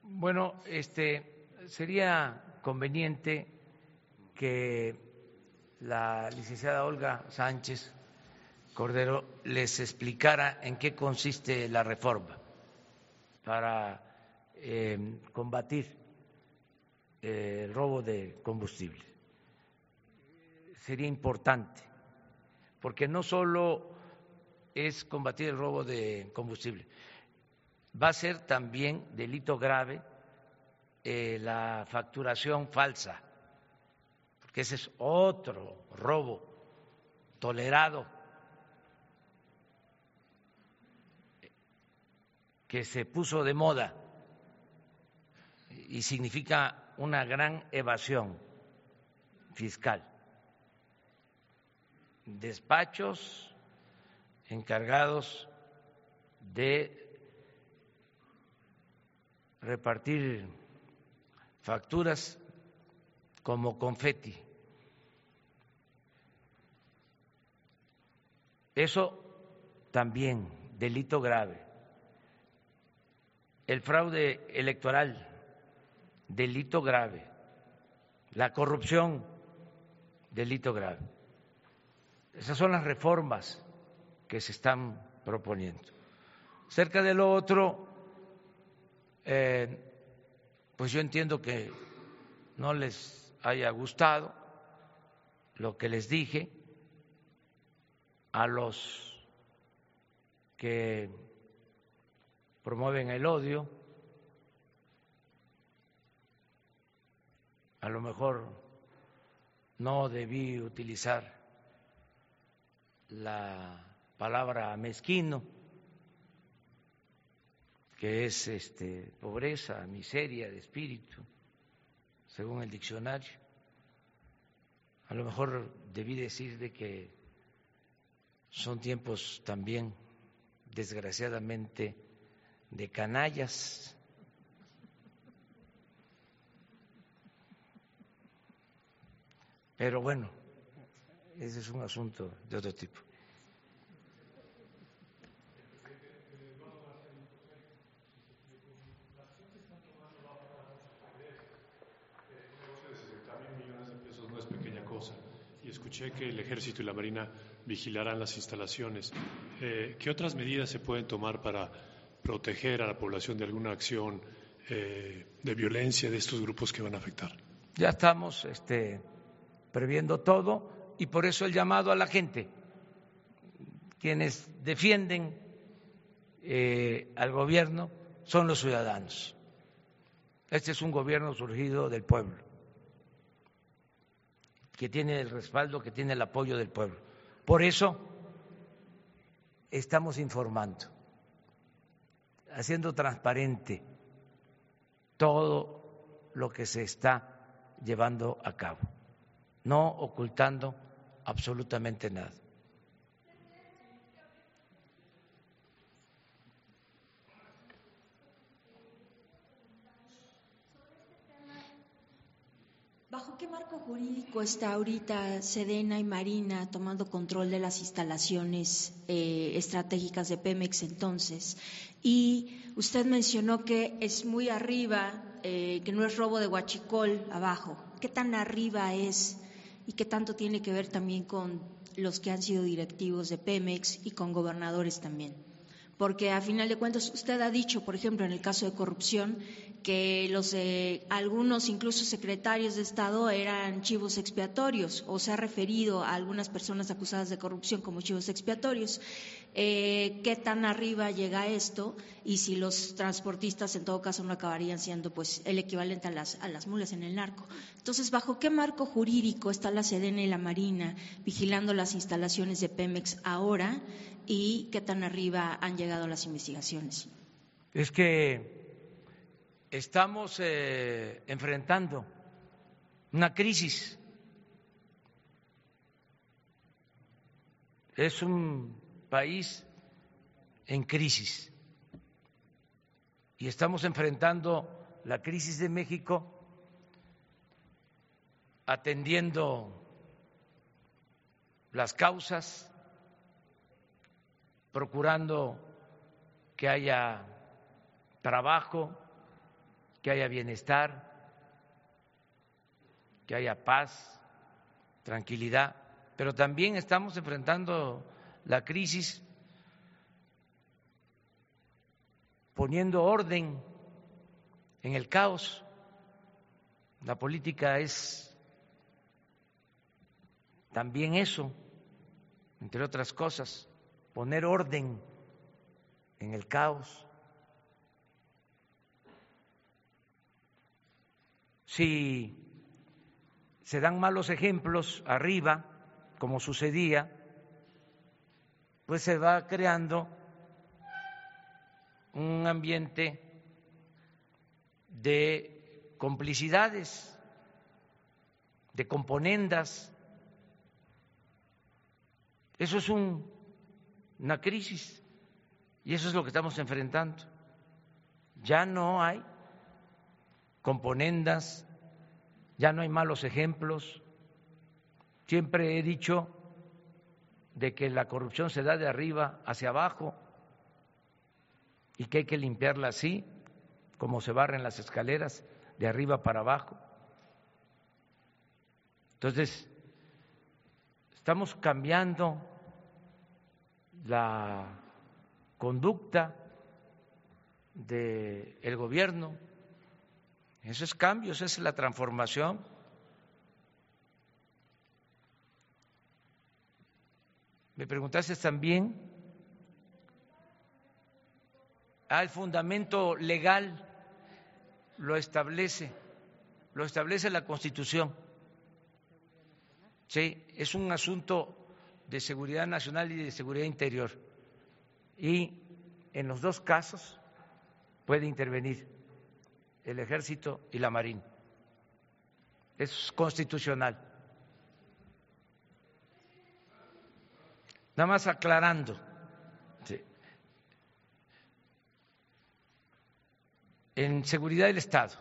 Bueno, este sería conveniente que la licenciada Olga Sánchez Cordero les explicara en qué consiste la reforma para em, combatir eh, el robo de combustible. Sería importante, porque no solo es combatir el robo de combustible, va a ser también delito grave eh, la facturación falsa, porque ese es otro robo tolerado que se puso de moda y significa una gran evasión fiscal. Despachos encargados de repartir facturas como confeti. Eso también, delito grave el fraude electoral, delito grave, la corrupción, delito grave. Esas son las reformas que se están proponiendo. Cerca de lo otro, eh, pues yo entiendo que no les haya gustado lo que les dije a los que promueven el odio, a lo mejor no debí utilizar la palabra mezquino, que es este, pobreza, miseria de espíritu, según el diccionario. A lo mejor debí decir de que son tiempos también, desgraciadamente, de canallas. Pero bueno, ese es un asunto de otro tipo. escuché que el Ejército y la Marina vigilarán las instalaciones. Eh, ¿Qué otras medidas se pueden tomar para proteger a la población de alguna acción eh, de violencia de estos grupos que van a afectar. Ya estamos este, previendo todo y por eso el llamado a la gente, quienes defienden eh, al gobierno son los ciudadanos. Este es un gobierno surgido del pueblo, que tiene el respaldo, que tiene el apoyo del pueblo. Por eso estamos informando haciendo transparente todo lo que se está llevando a cabo, no ocultando absolutamente nada. ¿Bajo qué marco jurídico está ahorita Sedena y Marina tomando control de las instalaciones eh, estratégicas de Pemex entonces? Y usted mencionó que es muy arriba, eh, que no es robo de huachicol abajo. ¿Qué tan arriba es y qué tanto tiene que ver también con los que han sido directivos de Pemex y con gobernadores también? Porque a final de cuentas usted ha dicho, por ejemplo, en el caso de corrupción, que los algunos incluso secretarios de Estado eran chivos expiatorios o se ha referido a algunas personas acusadas de corrupción como chivos expiatorios. Eh, ¿Qué tan arriba llega esto? Y si los transportistas en todo caso no acabarían siendo pues el equivalente a las, a las mulas en el narco. Entonces, ¿bajo qué marco jurídico está la Sedena y la Marina vigilando las instalaciones de Pemex ahora y qué tan arriba han llegado las investigaciones? Es que estamos eh, enfrentando una crisis. Es un país en crisis. Y estamos enfrentando la crisis de México atendiendo las causas, procurando que haya trabajo, que haya bienestar, que haya paz, tranquilidad, pero también estamos enfrentando la crisis poniendo orden en el caos. La política es también eso, entre otras cosas, poner orden en el caos. si se dan malos ejemplos arriba, como sucedía, pues se va creando un ambiente de complicidades, de componendas. Eso es una crisis y eso es lo que estamos enfrentando. Ya no hay componendas, ya no hay malos ejemplos. Siempre he dicho de que la corrupción se da de arriba hacia abajo y que hay que limpiarla así, como se barren las escaleras, de arriba para abajo. Entonces, estamos cambiando la conducta del gobierno eso es cambio, esa es la transformación. Me preguntaste también al ah, fundamento legal lo establece, lo establece la Constitución. Sí, es un asunto de seguridad nacional y de seguridad interior. Y en los dos casos puede intervenir el ejército y la marina. Es constitucional. Nada más aclarando. En seguridad del Estado,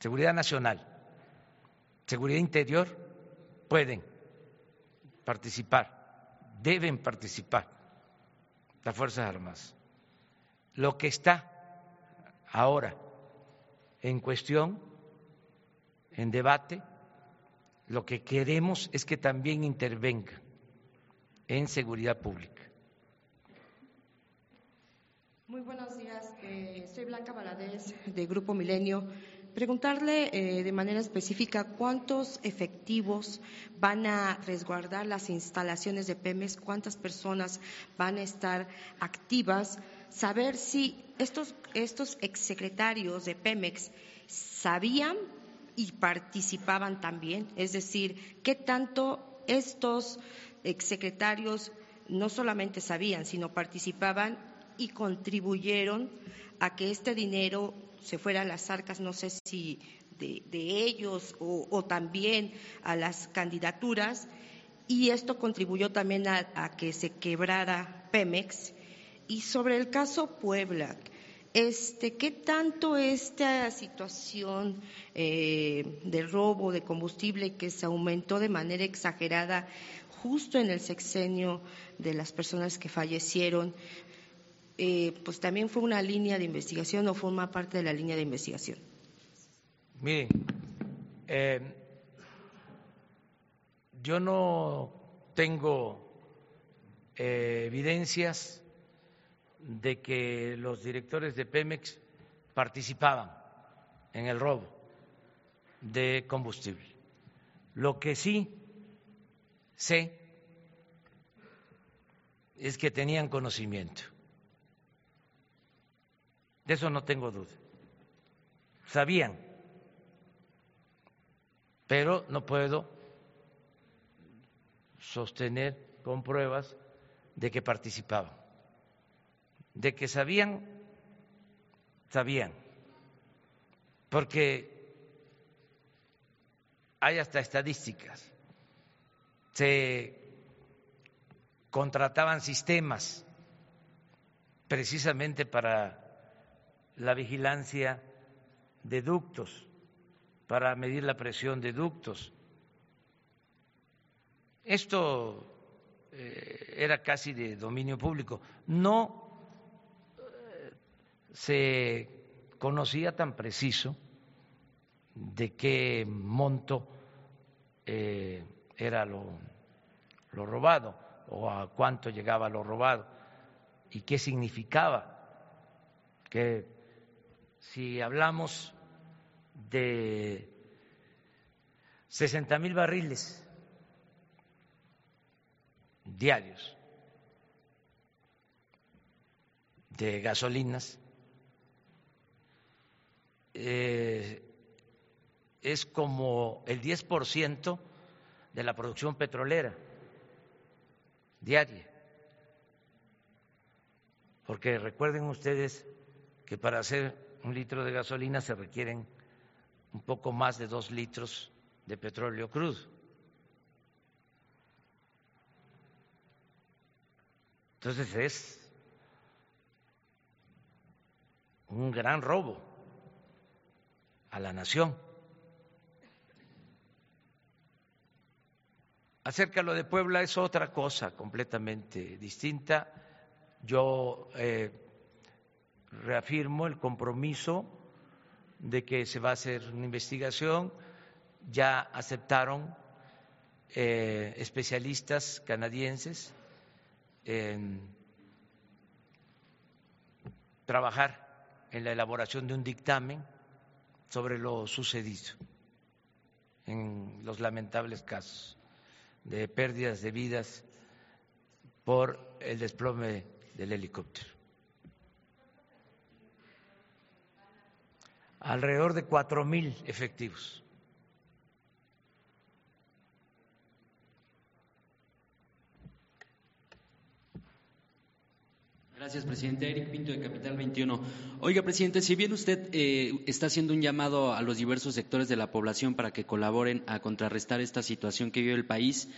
seguridad nacional, seguridad interior, pueden participar, deben participar las Fuerzas Armadas. Lo que está ahora en cuestión, en debate, lo que queremos es que también intervenga en seguridad pública. Muy buenos días, eh, soy Blanca Valadez de Grupo Milenio. Preguntarle eh, de manera específica cuántos efectivos van a resguardar las instalaciones de Pemex, cuántas personas van a estar activas, saber si estos, estos exsecretarios de Pemex sabían y participaban también, es decir, qué tanto estos exsecretarios no solamente sabían, sino participaban y contribuyeron a que este dinero se fuera a las arcas, no sé si de, ellos o, también a las candidaturas, y esto contribuyó también a que se quebrara Pemex. Y sobre el caso Puebla, este, ¿qué tanto esta situación eh, de robo de combustible que se aumentó de manera exagerada justo en el sexenio de las personas que fallecieron, eh, pues también fue una línea de investigación o forma parte de la línea de investigación? Miren, eh, yo no tengo evidencias de que los directores de Pemex participaban en el robo de combustible. Lo que sí sé es que tenían conocimiento. De eso no tengo duda. Sabían, pero no puedo sostener con pruebas de que participaban. De que sabían, sabían. Porque hay hasta estadísticas. Se contrataban sistemas precisamente para la vigilancia de ductos, para medir la presión de ductos. Esto eh, era casi de dominio público. No eh, se conocía tan preciso de qué monto eh, era lo, lo robado o a cuánto llegaba lo robado y qué significaba. Que si hablamos de 60 mil barriles diarios de gasolinas, eh, es como el 10% de la producción petrolera diaria. Porque recuerden ustedes que para hacer un litro de gasolina se requieren un poco más de dos litros de petróleo crudo. Entonces es un gran robo a la nación. Acerca lo de Puebla es otra cosa completamente distinta. Yo eh, reafirmo el compromiso de que se va a hacer una investigación. Ya aceptaron eh, especialistas canadienses en trabajar en la elaboración de un dictamen sobre lo sucedido en los lamentables casos de pérdidas de vidas por el desplome del helicóptero. Alrededor de cuatro mil efectivos. Gracias, presidente. Eric Pinto, de Capital 21. Oiga, presidente, si bien usted eh, está haciendo un llamado a los diversos sectores de la población para que colaboren a contrarrestar esta situación que vive el país,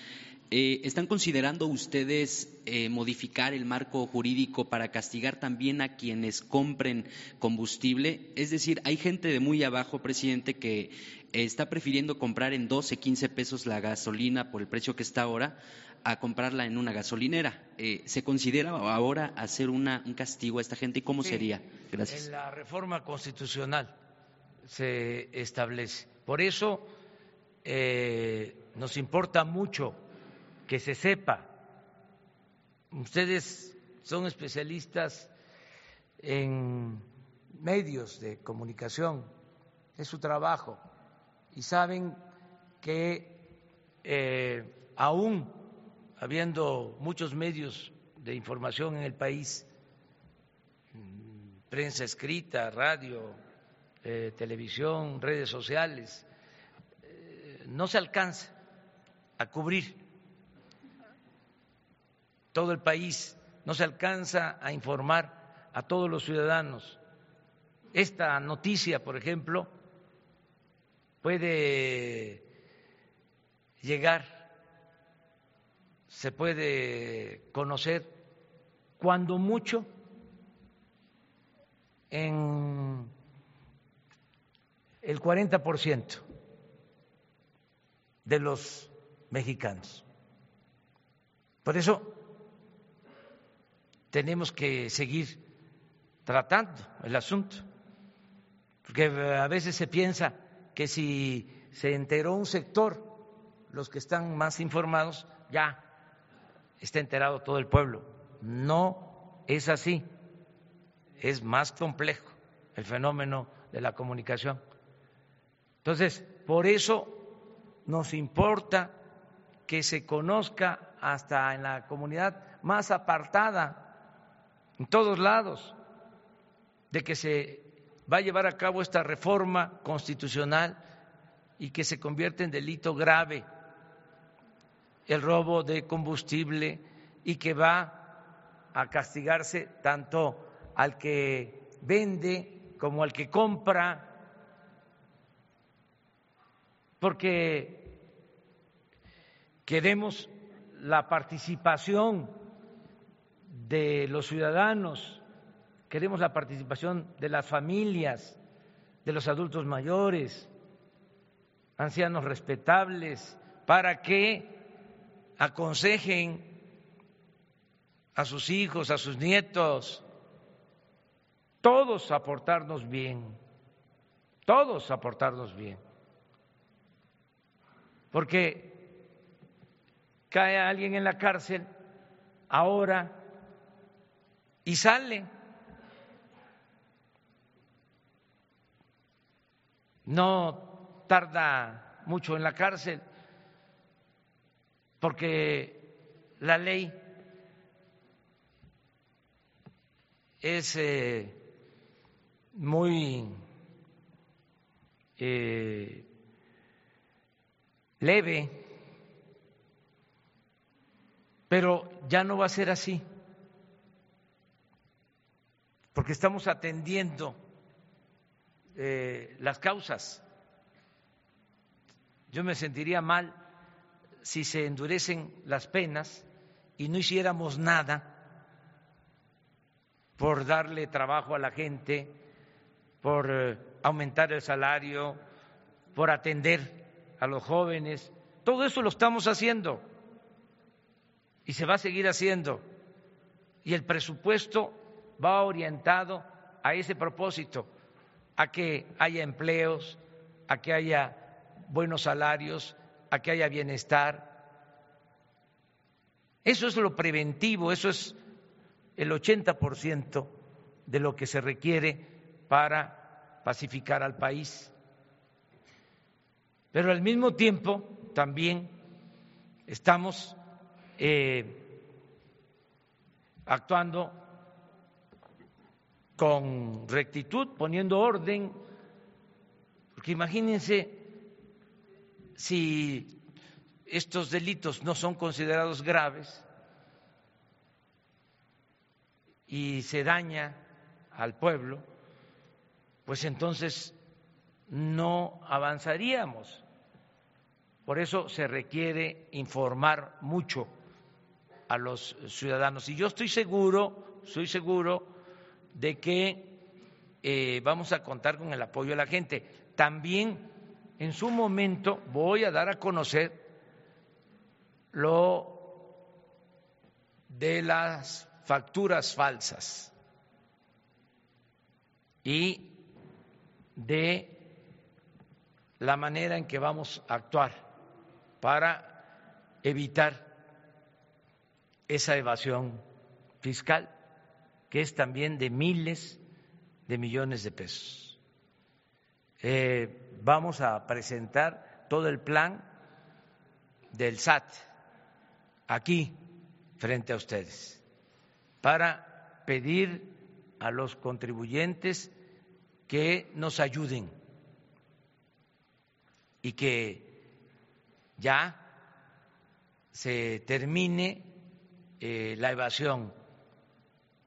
eh, ¿están considerando ustedes eh, modificar el marco jurídico para castigar también a quienes compren combustible? Es decir, hay gente de muy abajo, presidente, que está prefiriendo comprar en 12, 15 pesos la gasolina por el precio que está ahora a comprarla en una gasolinera. Eh, ¿Se considera ahora hacer una, un castigo a esta gente y cómo sería? Gracias. En la reforma constitucional se establece. Por eso eh, nos importa mucho que se sepa. Ustedes son especialistas en medios de comunicación, es su trabajo, y saben que eh, aún habiendo muchos medios de información en el país, prensa escrita, radio, eh, televisión, redes sociales, eh, no se alcanza a cubrir todo el país, no se alcanza a informar a todos los ciudadanos. Esta noticia, por ejemplo, puede llegar se puede conocer cuando mucho en el 40% de los mexicanos. Por eso tenemos que seguir tratando el asunto, porque a veces se piensa que si se enteró un sector, los que están más informados, ya está enterado todo el pueblo. No es así. es más complejo el fenómeno de la comunicación. Entonces, por eso nos importa que se conozca hasta en la comunidad más apartada, en todos lados, de que se va a llevar a cabo esta reforma constitucional y que se convierte en delito grave el robo de combustible y que va a castigarse tanto al que vende como al que compra, porque queremos la participación de los ciudadanos, queremos la participación de las familias, de los adultos mayores, ancianos respetables, para que aconsejen a sus hijos, a sus nietos, todos aportarnos bien, todos aportarnos bien. Porque cae alguien en la cárcel ahora y sale. No tarda mucho en la cárcel porque la ley es eh, muy eh, leve, pero ya no va a ser así, porque estamos atendiendo eh, las causas. Yo me sentiría mal si se endurecen las penas y no hiciéramos nada por darle trabajo a la gente, por eh, aumentar el salario, por atender a los jóvenes. Todo eso lo estamos haciendo y se va a seguir haciendo. Y el presupuesto va orientado a ese propósito, a que haya empleos, a que haya buenos salarios, a que haya bienestar. Eso es lo preventivo, eso es el 80% de lo que se requiere para pacificar al país. Pero al mismo tiempo también estamos eh, actuando con rectitud, poniendo orden, porque imagínense si estos delitos no son considerados graves y se daña al pueblo, pues entonces no avanzaríamos. Por eso se requiere informar mucho a los ciudadanos. Y yo estoy seguro, estoy seguro de que eh, vamos a contar con el apoyo de la gente. También en su momento voy a dar a conocer lo de las facturas falsas y de la manera en que vamos a actuar para evitar esa evasión fiscal, que es también de miles de millones de pesos. Eh, vamos a presentar todo el plan del SAT aquí frente a ustedes para pedir a los contribuyentes que nos ayuden y que ya se termine eh, la evasión,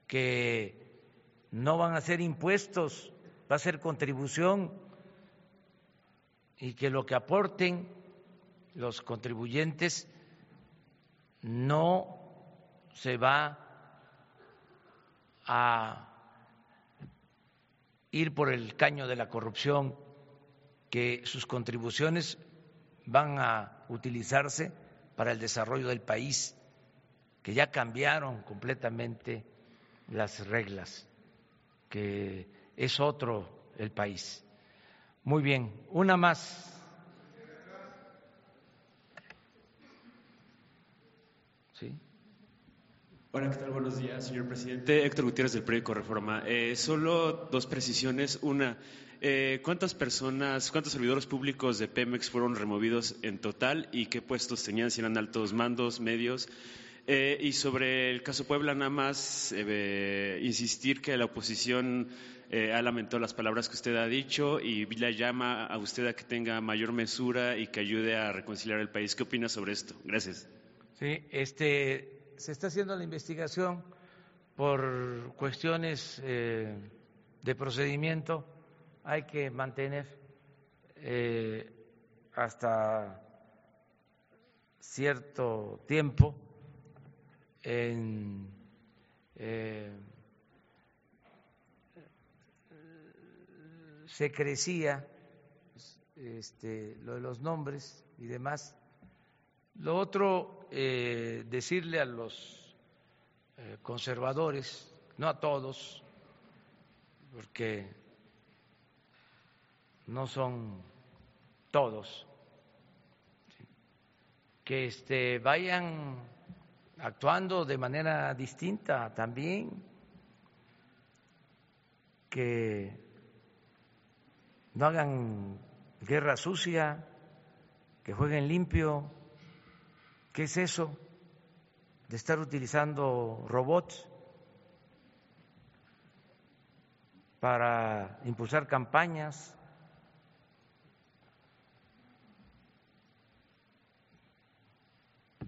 que no van a ser impuestos, va a ser contribución y que lo que aporten los contribuyentes no se va a ir por el caño de la corrupción, que sus contribuciones van a utilizarse para el desarrollo del país, que ya cambiaron completamente las reglas, que es otro el país. Muy bien, una más. Hola, ¿qué tal? Buenos días, señor presidente. Héctor Gutiérrez del periódico Reforma. Eh, solo dos precisiones. Una, eh, ¿cuántas personas, cuántos servidores públicos de Pemex fueron removidos en total y qué puestos tenían? Si eran altos mandos, medios. Eh, y sobre el caso Puebla, nada más insistir que la oposición ha lamentado las palabras que usted ha dicho y la llama a usted a que tenga mayor mesura y que ayude a reconciliar el país. ¿Qué opina sobre esto? Gracias. Sí, este, se está haciendo la investigación por cuestiones eh, de procedimiento. Hay que mantener eh, hasta cierto tiempo en eh, se crecía este, lo de los nombres y demás. Lo otro, eh, decirle a los eh, conservadores, no a todos, porque no son todos, que este, vayan actuando de manera distinta también, que no hagan guerra sucia, que jueguen limpio ¿Qué es eso de estar utilizando robots para impulsar campañas?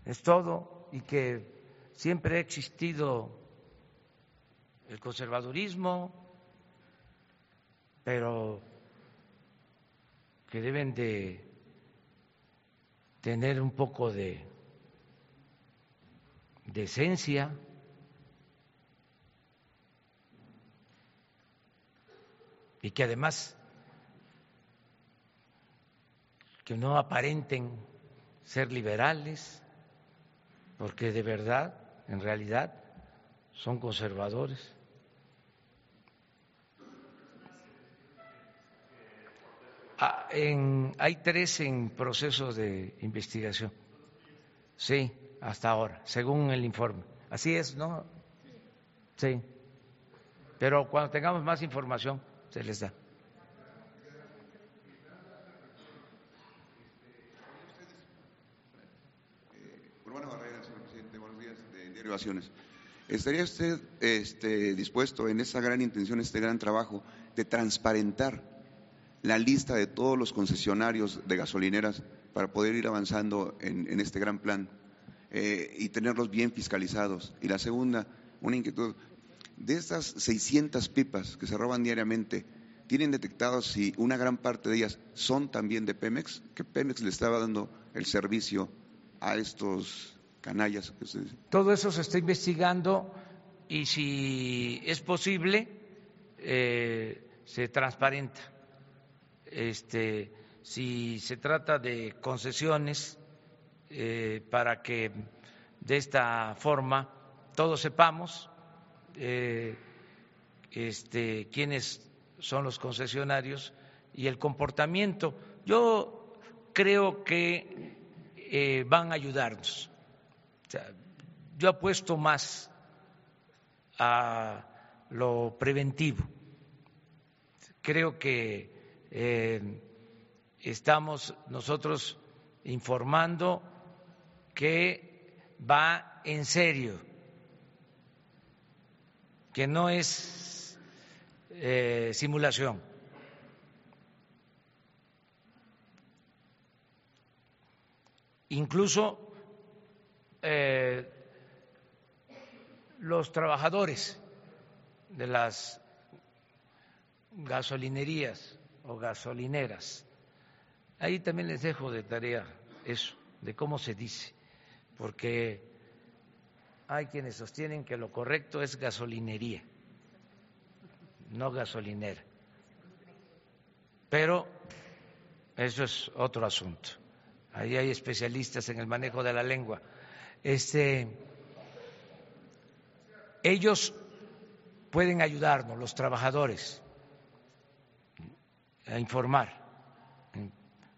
Es todo y que siempre ha existido el conservadurismo, pero que deben de tener un poco de decencia, y que además que no aparenten ser liberales, porque de verdad, en realidad, son conservadores. Ah, hay tres en proceso de investigación. Sí hasta ahora, según el informe. Así es, ¿no? Sí. Pero cuando tengamos más información, se les da. Presidente, buenos días, de Diario ¿Estaría usted este, dispuesto en esa gran intención, este gran trabajo, de transparentar la lista de todos los concesionarios de gasolineras para poder ir avanzando en este gran plan eh, y tenerlos bien fiscalizados. Y la segunda, una inquietud, de estas 600 pipas que se roban diariamente, ¿tienen detectados si una gran parte de ellas son también de Pemex? Que Pemex le estaba dando el servicio a estos canallas. Todo eso se está investigando y si es posible, eh, se transparenta. Este, si se trata de concesiones, eh, para que de esta forma todos sepamos eh, este, quiénes son los concesionarios y el comportamiento. Yo creo que eh, van a ayudarnos. yo apuesto más a lo preventivo. Creo que estamos nosotros informando que va en serio, que no es eh, simulación. Incluso eh, los trabajadores de las gasolinerías o gasolineras, ahí también les dejo de tarea eso, de cómo se dice porque hay quienes sostienen que lo correcto es gasolinería, no gasolinera. Pero eso es otro asunto. Ahí hay especialistas en el manejo de la lengua. Este, ellos pueden ayudarnos, los trabajadores, a informar,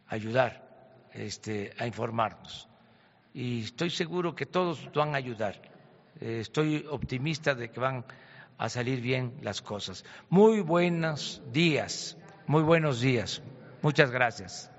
ayudar este, a informarnos y estoy seguro que todos van a ayudar eh, estoy optimista de que van a salir bien las cosas. Muy buenos días, muy buenos días. Muchas gracias.